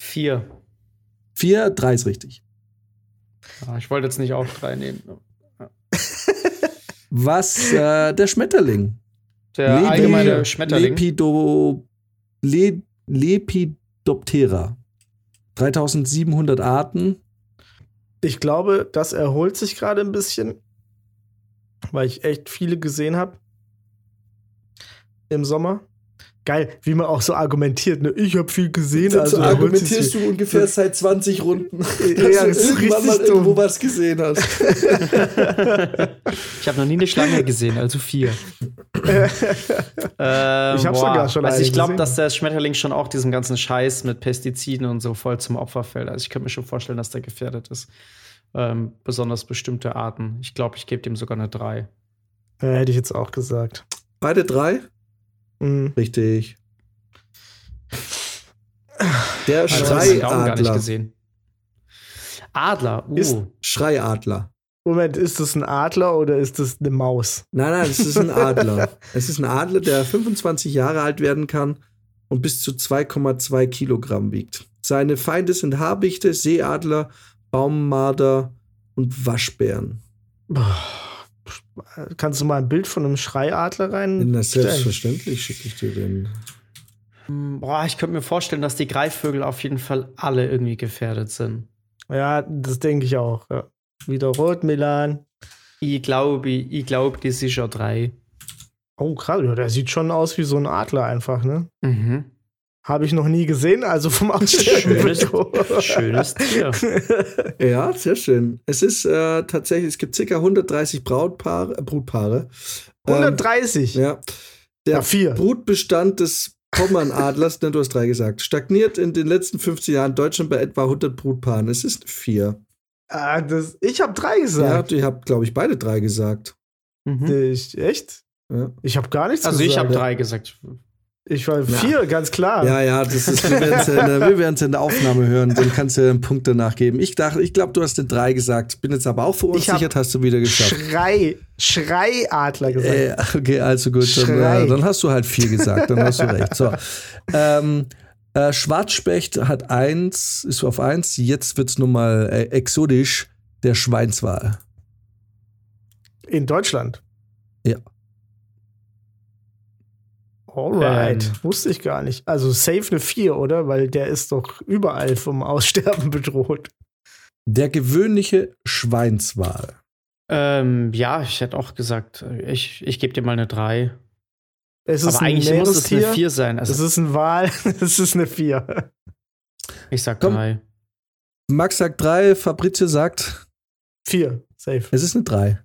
Vier. 4, 3 ist richtig. Ah, ich wollte jetzt nicht auch drei nehmen. Was äh, der Schmetterling? Der Lepi- allgemeine Schmetterling. Lepido, Le, Lepidoptera. 3700 Arten. Ich glaube, das erholt sich gerade ein bisschen, weil ich echt viele gesehen habe im Sommer. Geil, wie man auch so argumentiert. Ne? Ich habe viel gesehen, also so argumentierst du ungefähr seit 20 Runden. Ja, das ist irgendwann mal richtig irgendwo dumm. was gesehen hast. Ich habe noch nie eine Schlange gesehen, also vier. ähm, Ich hab sogar schon Also ich glaube, dass der Schmetterling schon auch diesem ganzen Scheiß mit Pestiziden und so voll zum Opfer fällt. Also ich könnte mir schon vorstellen, dass der gefährdet ist. Ähm, besonders bestimmte Arten. Ich glaube, ich gebe dem sogar eine 3. Ja, hätte ich jetzt auch gesagt. Beide drei? Mhm. Richtig. Der Also, das hab ich auch gar nicht Schreiadler. gesehen. Adler, uh. Ist- Schreiadler. Moment, ist das ein Adler oder ist das eine Maus? Nein, nein, es ist ein Adler. es ist ein Adler, der 25 Jahre alt werden kann und bis zu 2,2 Kilogramm wiegt. Seine Feinde sind Habichte, Seeadler, Baummarder und Waschbären. Kannst du mal ein Bild von einem Schreiadler rein? Na, selbstverständlich schicke ich dir den. Boah, ich könnte mir vorstellen, dass die Greifvögel auf jeden Fall alle irgendwie gefährdet sind. Ja, das denke ich auch. Ja. Wieder Rotmilan. Ich glaube, ich glaube, die ist sicher drei. Oh, krass. Ja, der sieht schon aus wie so ein Adler einfach, ne? Mhm. Habe ich noch nie gesehen, also vom Aussterben Schönes, schönes Tier. Ja, sehr schön. Es ist äh, tatsächlich, es gibt ca. 130 Brautpaare, äh, Brutpaare. Ähm, 130. ja. Der Ja, vier. Brutbestand des Pommernadlers, ne, du hast drei gesagt, stagniert in den letzten 15 Jahren in Deutschland bei etwa 100 Brutpaaren. Es ist vier. Ah, das, ich habe drei Ja, gesagt. ihr habt, glaube ich, beide drei gesagt. Mhm. Ich, echt? Ja. Ich habe gar nichts Also gesagt. ich habe drei gesagt. Ich war vier, ganz klar. Ja, ja, das ist, wir werden es in, der- wir werden's in der Aufnahme hören, dann kannst du einen Punkt danach geben. Ich dachte, ich glaube, du hast den drei gesagt. Bin jetzt aber auch verunsichert, hast du wieder geschafft. Schrei, Schreiadler gesagt. Äh, okay, also gut, dann, äh, dann hast du halt vier gesagt, dann hast du recht. So. Ähm, äh, Schwarzspecht hat eins, ist auf eins, jetzt wird's nun mal äh, exotisch, der Schweinswal. In Deutschland. Ja. Alright. Ähm. Wusste ich gar nicht. Also safe eine 4, oder? Weil der ist doch überall vom Aussterben bedroht. Der gewöhnliche Schweinswal. Ähm, ja, ich hätte auch gesagt, ich, ich gebe dir mal eine 3. Es ist Aber ein eigentlich muss es eine Meerestier. 4 sein. Es Also, ist ein Wal. Es ist eine 4. ich sag Komm. 3. Max sagt drei, Fabrizio sagt, 4. Safe. es ist eine drei.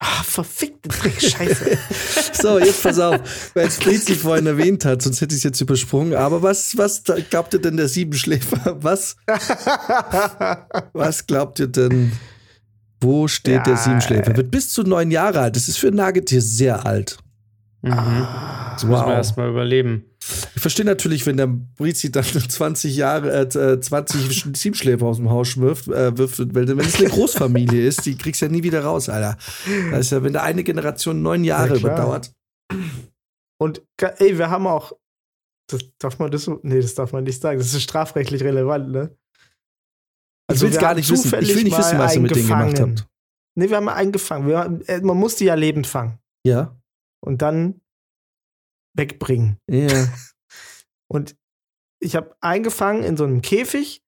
Ah, verfickte Dreck, Scheiße. So, jetzt pass auf, weil es Fritzi vorhin erwähnt hat, sonst hätte ich es jetzt übersprungen. Aber was, was glaubt ihr denn der Siebenschläfer? Was, was glaubt ihr denn? Wo steht Ja, der Siebenschläfer? Wird bis zu neun Jahre alt. Das ist für ein Nagetier sehr alt. Mhm. Ah, Das muss man erstmal überleben. Ich verstehe natürlich, wenn der Brizi dann 20 Jahre, äh, 20 Siebenschläfer aus dem Haus wirft, äh, wirft weil, wenn es eine Großfamilie ist, die kriegst du ja nie wieder raus, Alter. Das ist ja, wenn da eine Generation neun Jahre Ja, überdauert. Und ey, wir haben auch. Das, darf man das? Nee, das darf man nicht sagen. Das ist strafrechtlich relevant, ne? Ich will gar nicht wissen. Ich will nicht wissen, was ihr mit denen gemacht habt. Nee, wir haben einen gefangen. Haben- äh, man muss die ja lebend fangen Ja. und dann wegbringen. Ja. Und ich habe eingefangen in so einem Käfig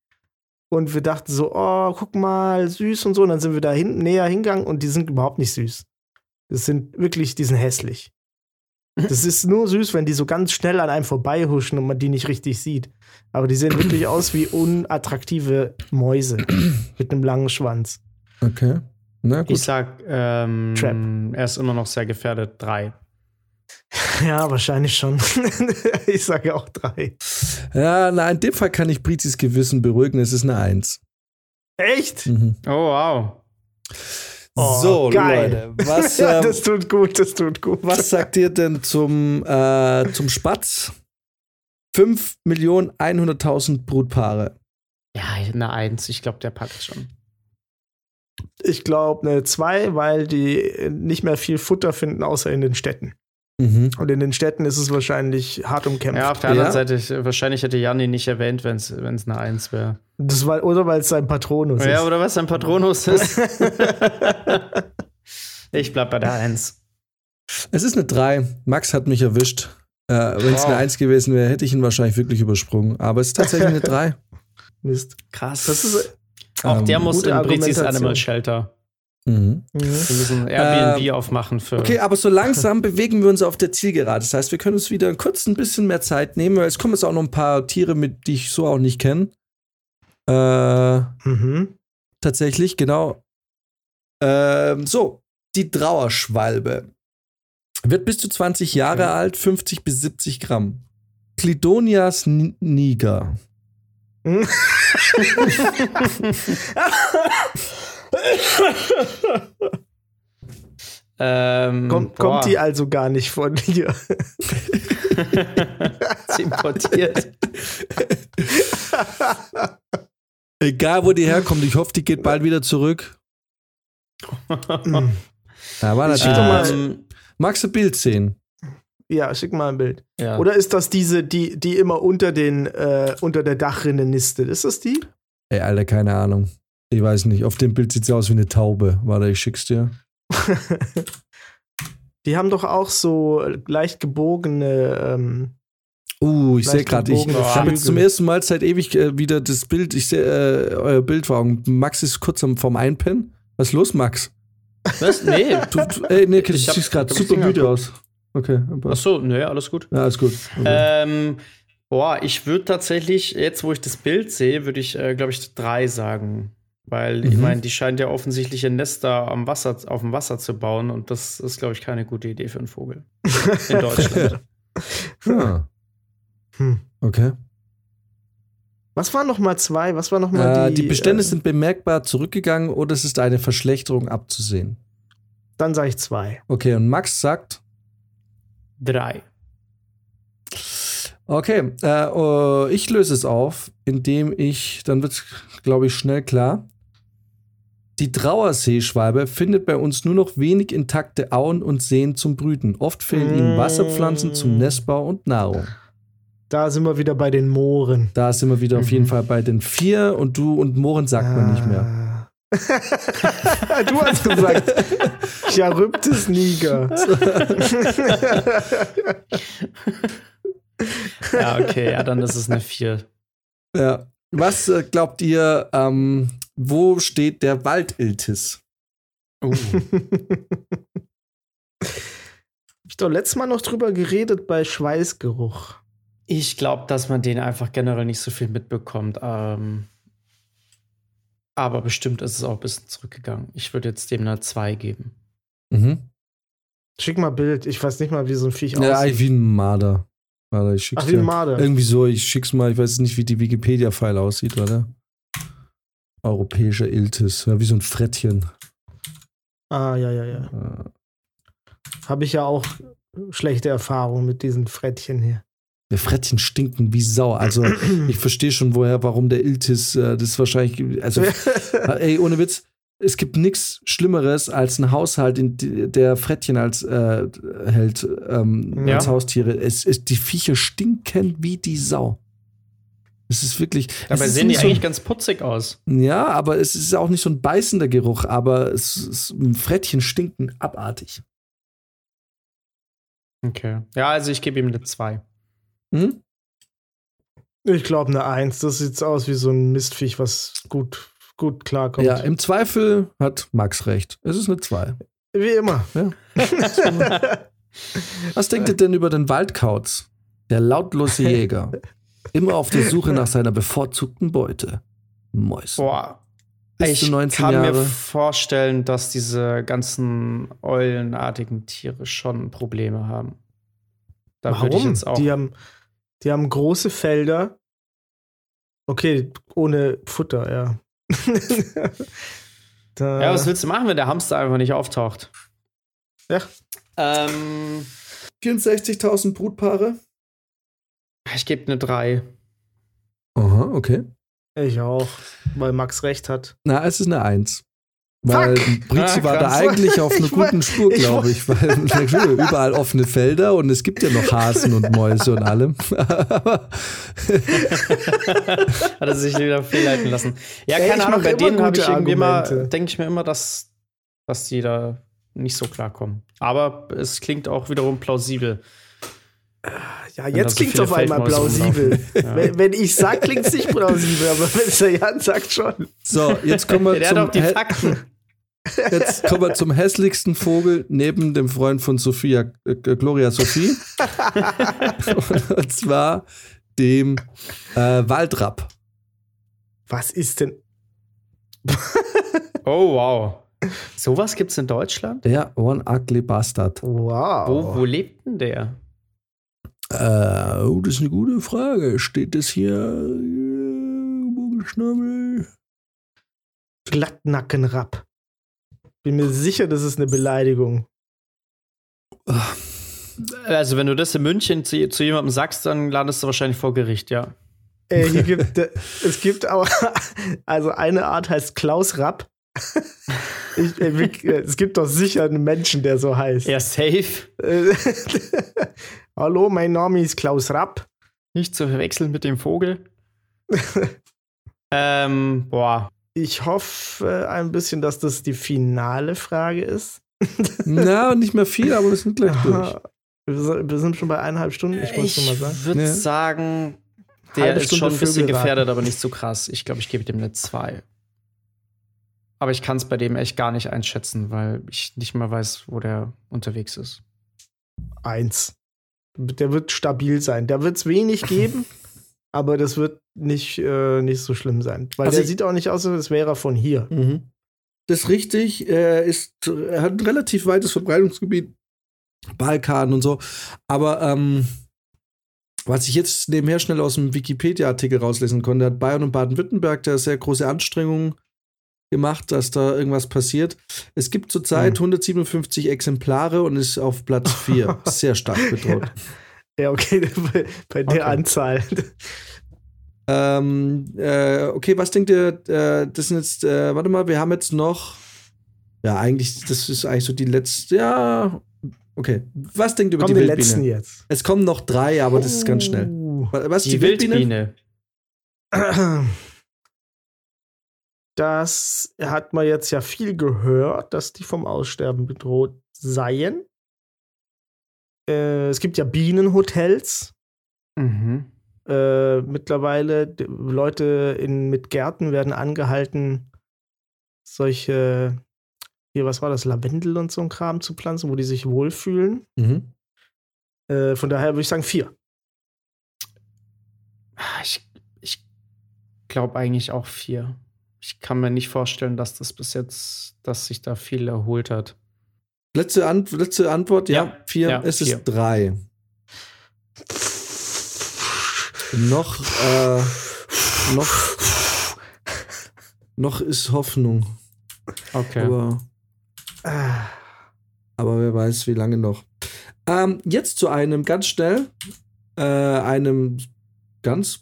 und wir dachten so, oh, guck mal, süß und so. Und dann sind wir da hin, näher hingegangen und die sind überhaupt nicht süß. Das sind wirklich, die sind hässlich. Das ist nur süß, wenn die so ganz schnell an einem vorbeihuschen und man die nicht richtig sieht. Aber die sehen wirklich aus wie unattraktive Mäuse mit einem langen Schwanz. Okay. Na gut. Ich sag, ähm, Trap. er ist immer noch sehr gefährdet. 3. Ja, wahrscheinlich schon. ich sage auch drei. Ja, na, in dem Fall kann ich Brizis Gewissen beruhigen. Es ist eine Eins. Echt? Mhm. Oh, wow. Oh, so, geil. Leute. Was, ähm, das tut gut, das tut gut. was sagt ihr denn zum, äh, zum Spatz? 5.100.000 Brutpaare. Ja, eine 1. Ich glaube, der packt schon. Ich glaube eine 2, weil die nicht mehr viel Futter finden, außer in den Städten. Mhm. Und in den Städten ist es wahrscheinlich hart umkämpft. Ja, auf der anderen Ja. Seite, ich, wahrscheinlich hätte Jan ihn nicht erwähnt, wenn es eine Eins wäre. Das war, oder weil es sein Patronus Ja, ist. oder was sein Patronus ist. ich bleib bei der Eins. Es ist eine 3. Max hat mich erwischt. Äh, Wenn es Wow. eine 1 gewesen wäre, hätte ich ihn wahrscheinlich wirklich übersprungen. Aber es ist tatsächlich eine 3. Mist. Krass. Das ist. Auch der Ähm, muss gute in Brezis Argumentation. Animal Shelter. Mhm. Mhm. Wir müssen Airbnb aufmachen für. Okay, aber so langsam bewegen wir uns auf der Zielgerade. Das heißt, wir können uns wieder kurz ein bisschen mehr Zeit nehmen, weil es kommen jetzt auch noch ein paar Tiere mit, die ich so auch nicht kenne. Äh, Mhm. tatsächlich, genau. Ähm, so, die Trauerschwalbe. Wird bis zu 20 Jahre Okay. alt, 50 bis 70 Gramm. Clidonias niger. ähm, Kommt, kommt die also gar nicht von hier. sie importiert. Egal, wo die herkommt, ich hoffe, die geht bald wieder zurück. Da war Schick natürlich. doch mal- ähm, Magst du Bild sehen? ja, schick mal ein Bild. ja. Oder ist das diese, die, die immer unter den, äh, unter der Dachrinne nistet? Ist das die? Ey, Alter, keine Ahnung. Ich weiß nicht. Auf dem Bild sieht sie aus wie eine Taube. Warte, ich schick's dir. die haben doch auch so leicht gebogene. Ähm, Uh, ich sehe gerade, ich, ich habe jetzt zum ersten Mal seit ewig äh, wieder das Bild, ich sehe äh, euer Bild vor Augen. Max ist kurz am, vorm Einpennen. Was ist los, Max? Was? Nee. Du, du, ey, nee, du Ich hab- siehst gerade super müde aus. Okay, Ach so, nee, alles gut. ja, alles gut. Okay. Ähm, boah, ich würde tatsächlich, jetzt wo ich das Bild sehe, würde ich, äh, glaube ich, drei sagen. Weil, ich Mhm. meine, die scheint ja offensichtlich ein Nester am Wasser, auf dem Wasser zu bauen und das ist, glaube ich, keine gute Idee für einen Vogel. In Deutschland. Ah, hm. okay. Was waren noch mal zwei? Was war noch mal Äh, die? die Bestände äh, sind bemerkbar zurückgegangen oder es ist eine Verschlechterung abzusehen. Dann sage ich zwei. Okay, und Max sagt, Drei. Okay, äh, oh, ich löse es auf, indem ich, dann wird glaube ich, schnell klar. Die Trauerseeschwalbe findet bei uns nur noch wenig intakte Auen und Seen zum Brüten. Oft fehlen ihnen Wasserpflanzen zum Nestbau und Nahrung. Da sind wir wieder bei den Mooren. Da sind wir wieder auf Mhm. jeden Fall bei den vier und du und Mohren sagt man nicht mehr. mehr. du hast gesagt, Charybdis niger. Ja, okay, ja, dann ist es eine Vier. Ja. Was äh, glaubt ihr, ähm, wo steht der Waldiltis? Uh. Hab ich doch letztes Mal noch drüber geredet bei Schweißgeruch. Ich glaube, dass man den einfach generell nicht so viel mitbekommt. Ähm, aber bestimmt ist es auch ein bisschen zurückgegangen. Ich würde jetzt dem eine 2 geben. Mhm. Schick mal Bild. Ich weiß nicht mal, wie so ein Viech Ja, aussieht. wie ein Marder. Warte, ich schick's Ach, dir. Marder. Irgendwie so, ich schick's mal, ich weiß nicht, wie die Wikipedia-File aussieht, oder? Europäischer Iltis, ja, wie so ein Frettchen. Ah, ja, ja, ja. Äh, Habe ich ja auch schlechte Erfahrungen mit diesen Frettchen hier. Der Frettchen stinken wie Sau. Also, ich verstehe schon, woher, warum der Iltis, äh, das ist wahrscheinlich, also, ey, ohne Witz, es gibt nichts Schlimmeres als ein Haushalt, in der Frettchen als äh, hält, ähm, Ja. als Haustiere. Es, es, die Viecher stinken wie die Sau. Es ist wirklich. Dabei es ist sehen die nicht so eigentlich ganz putzig aus. Ja, aber es ist auch nicht so ein beißender Geruch, aber es, es Frettchen stinken abartig. Okay. Ja, also ich gebe ihm eine 2. Hm? Ich glaube eine Eins. Das sieht aus wie so ein Mistviech, was gut, gut klarkommt. Ja, im Zweifel hat Max recht. Es ist eine 2. wie immer. Was denkt ihr denn über den Waldkauz? Der lautlose Jäger. Immer auf der Suche nach seiner bevorzugten Beute. Mäusen. Boah. Bis ich zu 19 kann mir Jahre. vorstellen, dass diese ganzen eulenartigen Tiere schon Probleme haben. Da würde ich Warum? jetzt auch. Die haben, die haben große Felder. Okay, ohne Futter, ja. da, ja, was willst du machen, wenn der Hamster einfach nicht auftaucht? Ja. Ähm, 64.000 Brutpaare? ich gebe eine 3. Aha, okay. ich auch, weil Max recht hat. Na, es ist eine 1. Weil! Brizi Ah, war da eigentlich auf einer guten Spur, glaube ich, weil überall offene Felder und es gibt ja noch Hasen und Mäuse und allem. Hat er sich wieder fehlleiten lassen. Ja, Ey, keine Ahnung, bei denen habe ich irgendwie immer, denke ich mir immer, dass, dass die da nicht so klarkommen. Aber es klingt auch wiederum plausibel. Ja, jetzt klingt es auf einmal plausibel. Ja. wenn, wenn ich sag, klingt es nicht plausibel, aber wenn es der Jan sagt schon. So, jetzt kommen wir, Der hat auch zum, die Fakten. jetzt kommen wir zum hässlichsten Vogel neben dem Freund von Sophia, äh, Gloria Sophie. und zwar dem äh, Waldrapp. Was ist denn? Oh, wow. Sowas gibt's in Deutschland? Der One Ugly Bastard. Wow. Wo, wo lebt denn der? Äh, oh, das ist eine gute Frage. Steht das hier? Äh, Vogelschnabel? Glattnackenrapp. Bin mir sicher, das ist eine Beleidigung. Also, wenn du das in München zu, zu jemandem sagst, dann landest du wahrscheinlich vor Gericht, ja. Äh, hier gibt, äh, es gibt auch, also eine Art heißt Klaus Rapp. Ich, äh, äh, es gibt doch sicher einen Menschen, der so heißt. Ja, safe. Hallo, mein Name ist Klaus Rapp. Nicht zu verwechseln mit dem Vogel. ähm, boah. Ich hoffe ein bisschen, dass das die finale Frage ist. Na, nicht mehr viel, aber wir sind gleich durch. Wir sind- schon bei eineinhalb Stunden, ich muss schon mal sagen. würde Ja. sagen, der Halbe ist Stunde schon ein bisschen gefährdet, aber nicht so krass. Ich glaube, ich gebe dem eine 2. Aber ich kann es bei dem echt gar nicht einschätzen, weil ich nicht mal weiß, wo der unterwegs ist. Eins. Der wird stabil sein. Da wird es wenig geben, aber das wird nicht, äh, nicht so schlimm sein. Weil Also der sieht auch nicht aus, als wäre er von hier. Mhm. Das ist richtig. Er, ist, er hat ein relativ weites Verbreitungsgebiet. Balkan und so. Aber ähm, was ich jetzt nebenher schnell aus dem Wikipedia-Artikel rauslesen konnte, hat Bayern und Baden-Württemberg da sehr große Anstrengungen gemacht, dass da irgendwas passiert. Es gibt zurzeit Hm. 157 Exemplare und ist auf Platz 4. sehr stark bedroht. Ja, okay, bei, der Okay. Anzahl. Ähm, äh, okay, was denkt ihr? Äh, das sind jetzt, äh, warte mal, wir haben jetzt noch. Ja, eigentlich, das ist eigentlich so die letzte. Ja, okay. Was denkt ihr über Kommen die die Wildbiene? letzten jetzt. Es kommen noch drei, aber das ist ganz schnell. Uh. Wa- Was Die, Wildbiene. Das hat man jetzt ja viel gehört, dass die vom Aussterben bedroht seien. Äh, es gibt ja Bienenhotels. Mhm. Äh, mittlerweile Leute in, mit Gärten werden angehalten, solche, hier, was war das, Lavendel und so ein Kram zu pflanzen, wo die sich wohlfühlen. Mhm. Äh, von daher würde ich sagen vier. Ah, Ich, ich glaube eigentlich auch vier. Ich kann mir nicht vorstellen, dass das bis jetzt, dass sich da viel erholt hat. Letzte, Ant letzte Antwort, ja, Ja, vier. ja, es vier. ist drei. Noch, äh, noch, noch ist Hoffnung. Okay. Aber Aber wer weiß, wie lange noch. Ähm, jetzt zu einem ganz schnell, äh, einem ganz,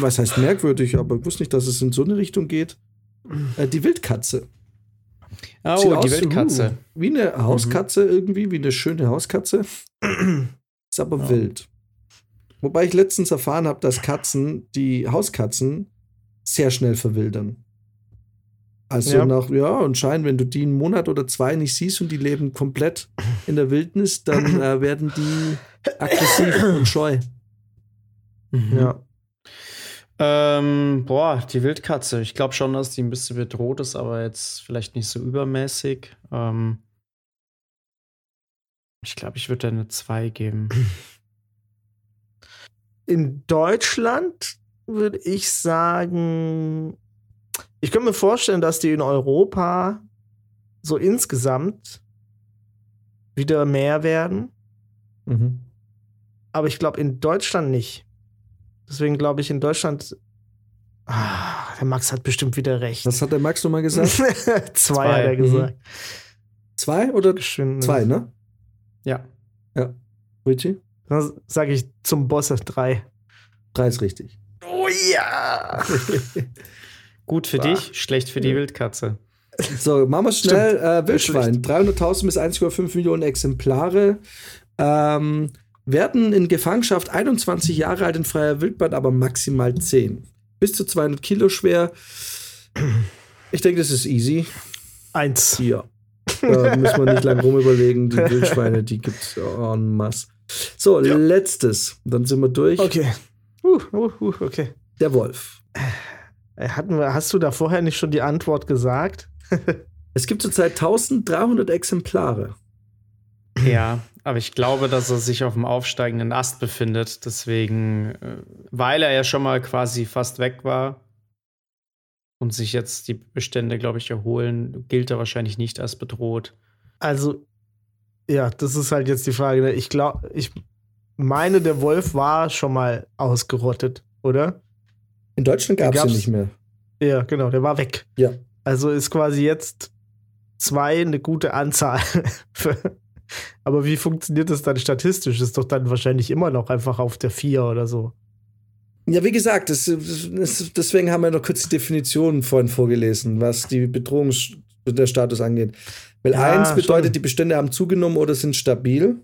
was heißt merkwürdig, aber ich wusste nicht, dass es in so eine Richtung geht. Äh, die Wildkatze. oh, Sieht die aus, Wildkatze. uh, wie eine Hauskatze irgendwie, wie eine schöne Hauskatze. Ist aber Ja. wild. Wobei ich letztens erfahren habe, dass Katzen, die Hauskatzen, sehr schnell verwildern. Also Ja. nach, ja, anscheinend, wenn du die einen Monat oder zwei nicht siehst und die leben komplett in der Wildnis, dann äh, werden die aggressiv und scheu. Mhm. ja. Ähm, boah, die Wildkatze. Ich glaube schon, dass die ein bisschen bedroht ist, aber jetzt vielleicht nicht so übermäßig. Ähm, ich glaube, ich würde eine 2 geben. In Deutschland würde ich sagen, ich könnte mir vorstellen, dass die in Europa so insgesamt wieder mehr werden, Mhm. aber ich glaube in Deutschland nicht. Deswegen glaube ich in Deutschland, ah, der Max hat bestimmt wieder recht. Was hat der Max nochmal gesagt? Zwei, hat er Mhm. gesagt. Zwei oder Geschwind- zwei, ne? Ja. Richie? Dann sage ich zum Boss drei. Drei ist richtig. Oh ja! Gut für Ah. dich, schlecht für die Wildkatze. So, machen wir schnell. Äh, Wildschwein. 300.000 bis 1,5 Millionen Exemplare. Ähm, werden in Gefangenschaft 21 Jahre alt in freier Wildbahn, aber maximal 10. Bis zu 200 Kilo schwer. Ich denke, das ist easy. Eins. Ja. Da müssen wir nicht lange rumüberlegen. Die Wildschweine, die gibt es en masse. So, Ja. letztes. Dann sind wir durch. Okay. Uh, uh, uh, okay. Der Wolf. Äh, Hatten wir, hast du da vorher nicht schon die Antwort gesagt? Es gibt zurzeit 1300 Exemplare. Ja, aber ich glaube, dass er sich auf dem aufsteigenden Ast befindet. Deswegen, äh, weil er ja schon mal quasi fast weg war und sich jetzt die Bestände, glaube ich, erholen, gilt er wahrscheinlich nicht als bedroht. Also, ja, das ist halt jetzt die Frage. ne? Ich glaube, ich meine, der Wolf war schon mal ausgerottet, oder? In Deutschland gab es ihn nicht mehr. Ja, genau, der war weg. Ja. Also ist quasi jetzt zwei eine gute Anzahl. Für- Aber wie funktioniert das dann statistisch? Ist doch dann wahrscheinlich immer noch einfach auf der vier oder so. Ja, wie gesagt, das, das, deswegen haben wir noch kurz die Definition vorhin vorgelesen, was die Bedrohungs der Status angeht. Weil Ja, eins bedeutet, schon. die Bestände haben zugenommen oder sind stabil.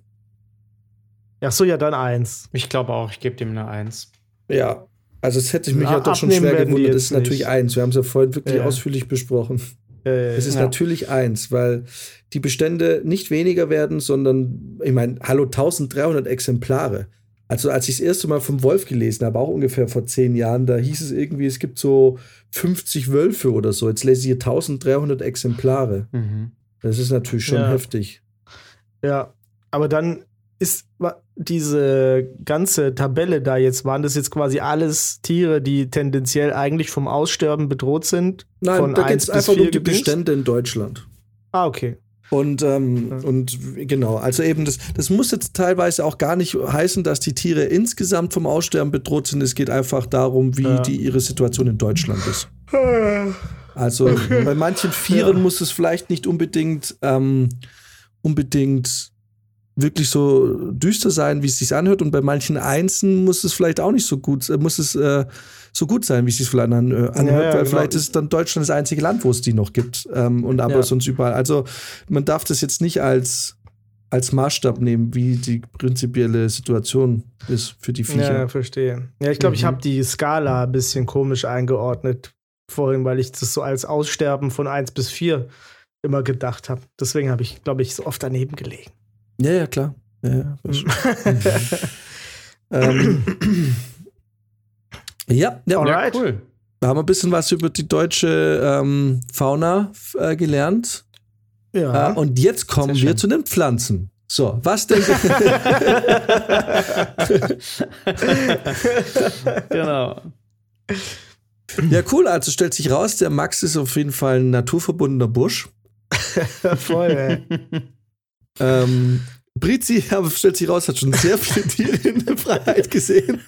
Ach so, ja, dann eins. Ich glaube auch, ich gebe dem eine Eins. Ja. Also es hätte ich mich Ja, ja doch schon schwer gewundert. Das ist natürlich nicht. eins. Wir haben es ja vorhin wirklich Ja. ausführlich besprochen. Äh, Es ist Ja. natürlich eins, weil die Bestände nicht weniger werden, sondern, ich meine, hallo, 1300 Exemplare. Also als ich das erste Mal vom Wolf gelesen habe, auch ungefähr vor zehn Jahren, da hieß es irgendwie, es gibt so 50 Wölfe oder so. Jetzt lese ich hier 1300 Exemplare. Mhm. Das ist natürlich schon Ja. heftig. Ja, aber dann ist diese ganze Tabelle da jetzt, waren das jetzt quasi alles Tiere, die tendenziell eigentlich vom Aussterben bedroht sind? Nein, Von da geht es einfach um die? Bestände in Deutschland. Ah, okay. Und, ähm, Ja. und genau, also eben, das, das muss jetzt teilweise auch gar nicht heißen, dass die Tiere insgesamt vom Aussterben bedroht sind. Es geht einfach darum, wie Ja. die ihre Situation in Deutschland ist. Also bei manchen Vieren Ja. muss es vielleicht nicht unbedingt, ähm, unbedingt wirklich so düster sein, wie es sich anhört. Und bei manchen Einsen muss es vielleicht auch nicht so gut, äh, muss es äh, so gut sein, wie es sich vielleicht äh, anhört, Ja, ja, weil genau. vielleicht ist dann Deutschland das einzige Land, wo es die noch gibt. Ähm, und aber Ja. sonst überall. Also man darf das jetzt nicht als, als Maßstab nehmen, wie die prinzipielle Situation ist für die Viecher. Ja, verstehe. Ja, ich glaube, ich Mhm. habe die Skala ein bisschen komisch eingeordnet vorhin, weil ich das so als Aussterben von 1 bis 4 immer gedacht habe. Deswegen habe ich, glaube ich, so oft daneben gelegen. Ja, ja, klar. Ja, ja, war schon- ähm, ja, ja, Alright. Cool. da haben wir ein bisschen was über die deutsche ähm, Fauna äh, gelernt. ja. Äh, und jetzt kommen wir zu den Pflanzen. So, was denkt genau. Ja, cool. Also stellt sich raus, der Max ist auf jeden Fall ein naturverbundener Busch. Voll, ey. Ähm, Brizi, aber stellt sich raus, hat schon sehr viele Tiere in der Freiheit gesehen.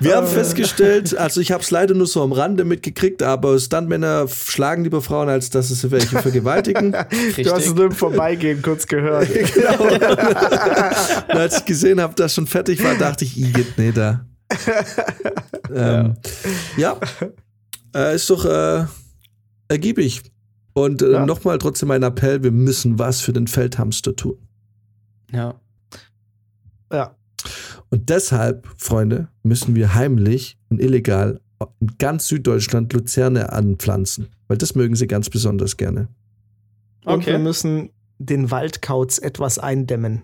Wir haben festgestellt, also ich habe es leider nur so am Rande mitgekriegt, aber Stuntmänner schlagen lieber Frauen, als dass sie welche vergewaltigen. Du hast es Richtig. nur im Vorbeigehen kurz gehört. genau. Und als ich gesehen habe, dass schon fertig war, dachte ich, Igitt, nee, da. Ähm, ja, äh, ist doch äh, ergiebig. Und äh, Ja. nochmal trotzdem mein Appell, wir müssen was für den Feldhamster tun. Ja. Ja. Und deshalb, Freunde, müssen wir heimlich und illegal in ganz Süddeutschland Luzerne anpflanzen. Weil das mögen sie ganz besonders gerne. Und wir Okay. müssen den Waldkauz etwas eindämmen.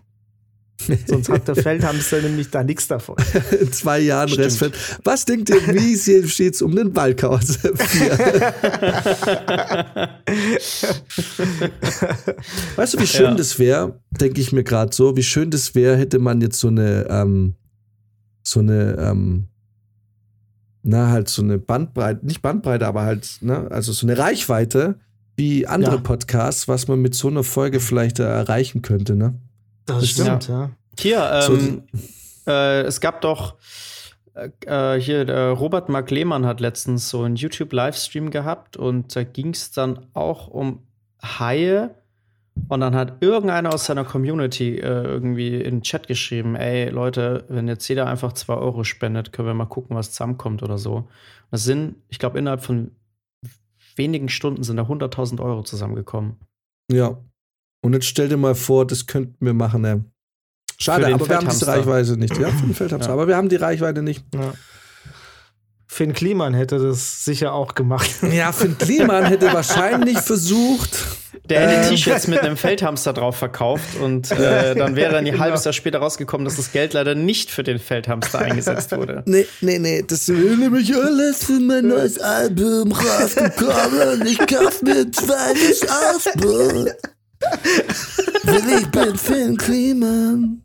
Sonst hat der Feldhamster nämlich da nichts davon. In zwei Jahren Stimmt. Restfeld. Was denkt ihr, wie steht es um den Waldkauz? Weißt du, wie schön Ja. das wäre, denke ich mir gerade so, wie schön das wäre, hätte man jetzt so eine, ähm, so eine, ähm, na, halt so eine Bandbreite, nicht Bandbreite, aber halt, ne, also so eine Reichweite wie andere Ja. Podcasts, was man mit so einer Folge vielleicht äh, erreichen könnte, ne? Das stimmt, ja. Hier, So- ähm, äh, es gab doch äh, äh, hier, äh, Robert Mark Lehmann hat letztens so einen YouTube-Livestream gehabt und da ging es dann auch um Haie Und dann hat irgendeiner aus seiner Community äh, irgendwie in den Chat geschrieben: Ey, Leute, wenn jetzt jeder einfach 2 Euro spendet, können wir mal gucken, was zusammenkommt oder so. Das sind, ich glaube, innerhalb von wenigen Stunden sind da 100.000 Euro zusammengekommen. Ja. Und jetzt stell dir mal vor, das könnten wir machen, ne? Schade, aber wir haben diese Reichweite nicht. Ja, für den Feldhamster. Ja. Aber wir haben die Reichweite nicht. Ja. Finn Kliman hätte das sicher auch gemacht. Ja, Finn Kliman hätte wahrscheinlich versucht. Der hätte ähm, T-Shirts mit einem Feldhamster drauf verkauft und äh, dann wäre ein genau. halbes Jahr später rausgekommen, dass das Geld leider nicht für den Feldhamster eingesetzt wurde. Nee, nee, nee, das will nämlich alles für mein neues Album rausgekommen und ich kauf mir ein zweites Album. Will ich bin Finn Kliman.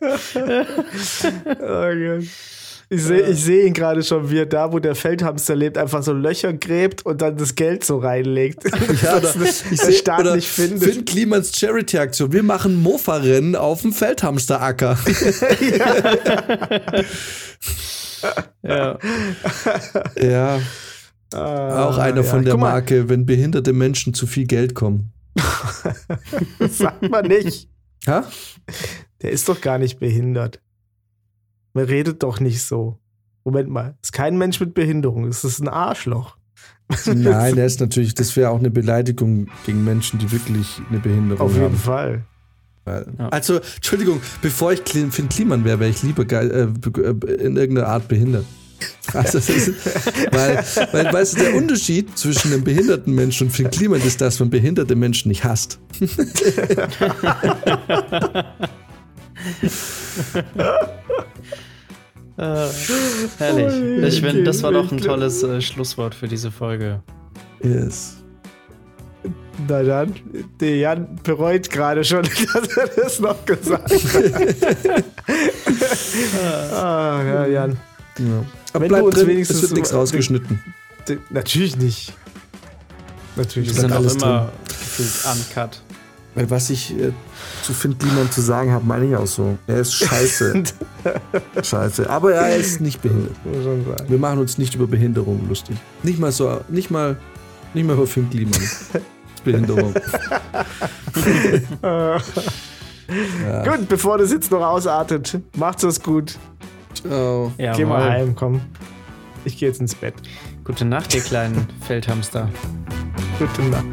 oh Gott. Ich sehe ich seh ihn gerade schon, wie er da, wo der Feldhamster lebt, einfach so Löcher gräbt und dann das Geld so reinlegt. Ja, das ich der Staat oder nicht findet. Finn Klimans Charity-Aktion. Wir machen Mofa-Rennen auf dem Feldhamsteracker. ja. ja. ja. Ah, Auch einer ja. von der Marke, wenn behinderte Menschen zu viel Geld kommen. das sagt man nicht. Ha? Der ist doch gar nicht behindert. Man redet doch nicht so. Moment mal, ist kein Mensch mit Behinderung, es ist ein Arschloch. Nein, der ist natürlich, das wäre auch eine Beleidigung gegen Menschen, die wirklich eine Behinderung haben. Auf jeden haben. Fall. Also, Entschuldigung, bevor ich Finn Kliman wäre, wäre ich lieber geil, äh, äh, in irgendeiner Art behindert. Also ist, weil, weil, weißt du, der Unterschied zwischen einem behinderten Menschen und Finn Kliman ist, dass man behinderte Menschen nicht hasst. Äh, herrlich. Ich finde, das war doch ein tolles äh, Schlusswort für diese Folge. Yes. Na dann, der Jan bereut gerade schon, dass er das noch gesagt hat. ah, ja, Jan. Ja. Aber Wenn bleib drin, wenigstens es wird nichts rausgeschnitten. Natürlich nicht. Natürlich. Wir sind auch immer uncut. Weil was ich äh, zu Finn Kliman zu sagen habe, meine ich auch so. Er ist scheiße. scheiße. Aber er ist nicht behindert. Wir machen uns nicht über Behinderung lustig. Nicht mal so, nicht mal, nicht mal über Finn Kliman. Behinderung. ja. Gut, bevor das jetzt noch ausartet, macht's es gut. Ciao. Oh. Ja, geh mal heim, komm. Ich gehe jetzt ins Bett. Gute Nacht, ihr kleinen Feldhamster. Gute Nacht.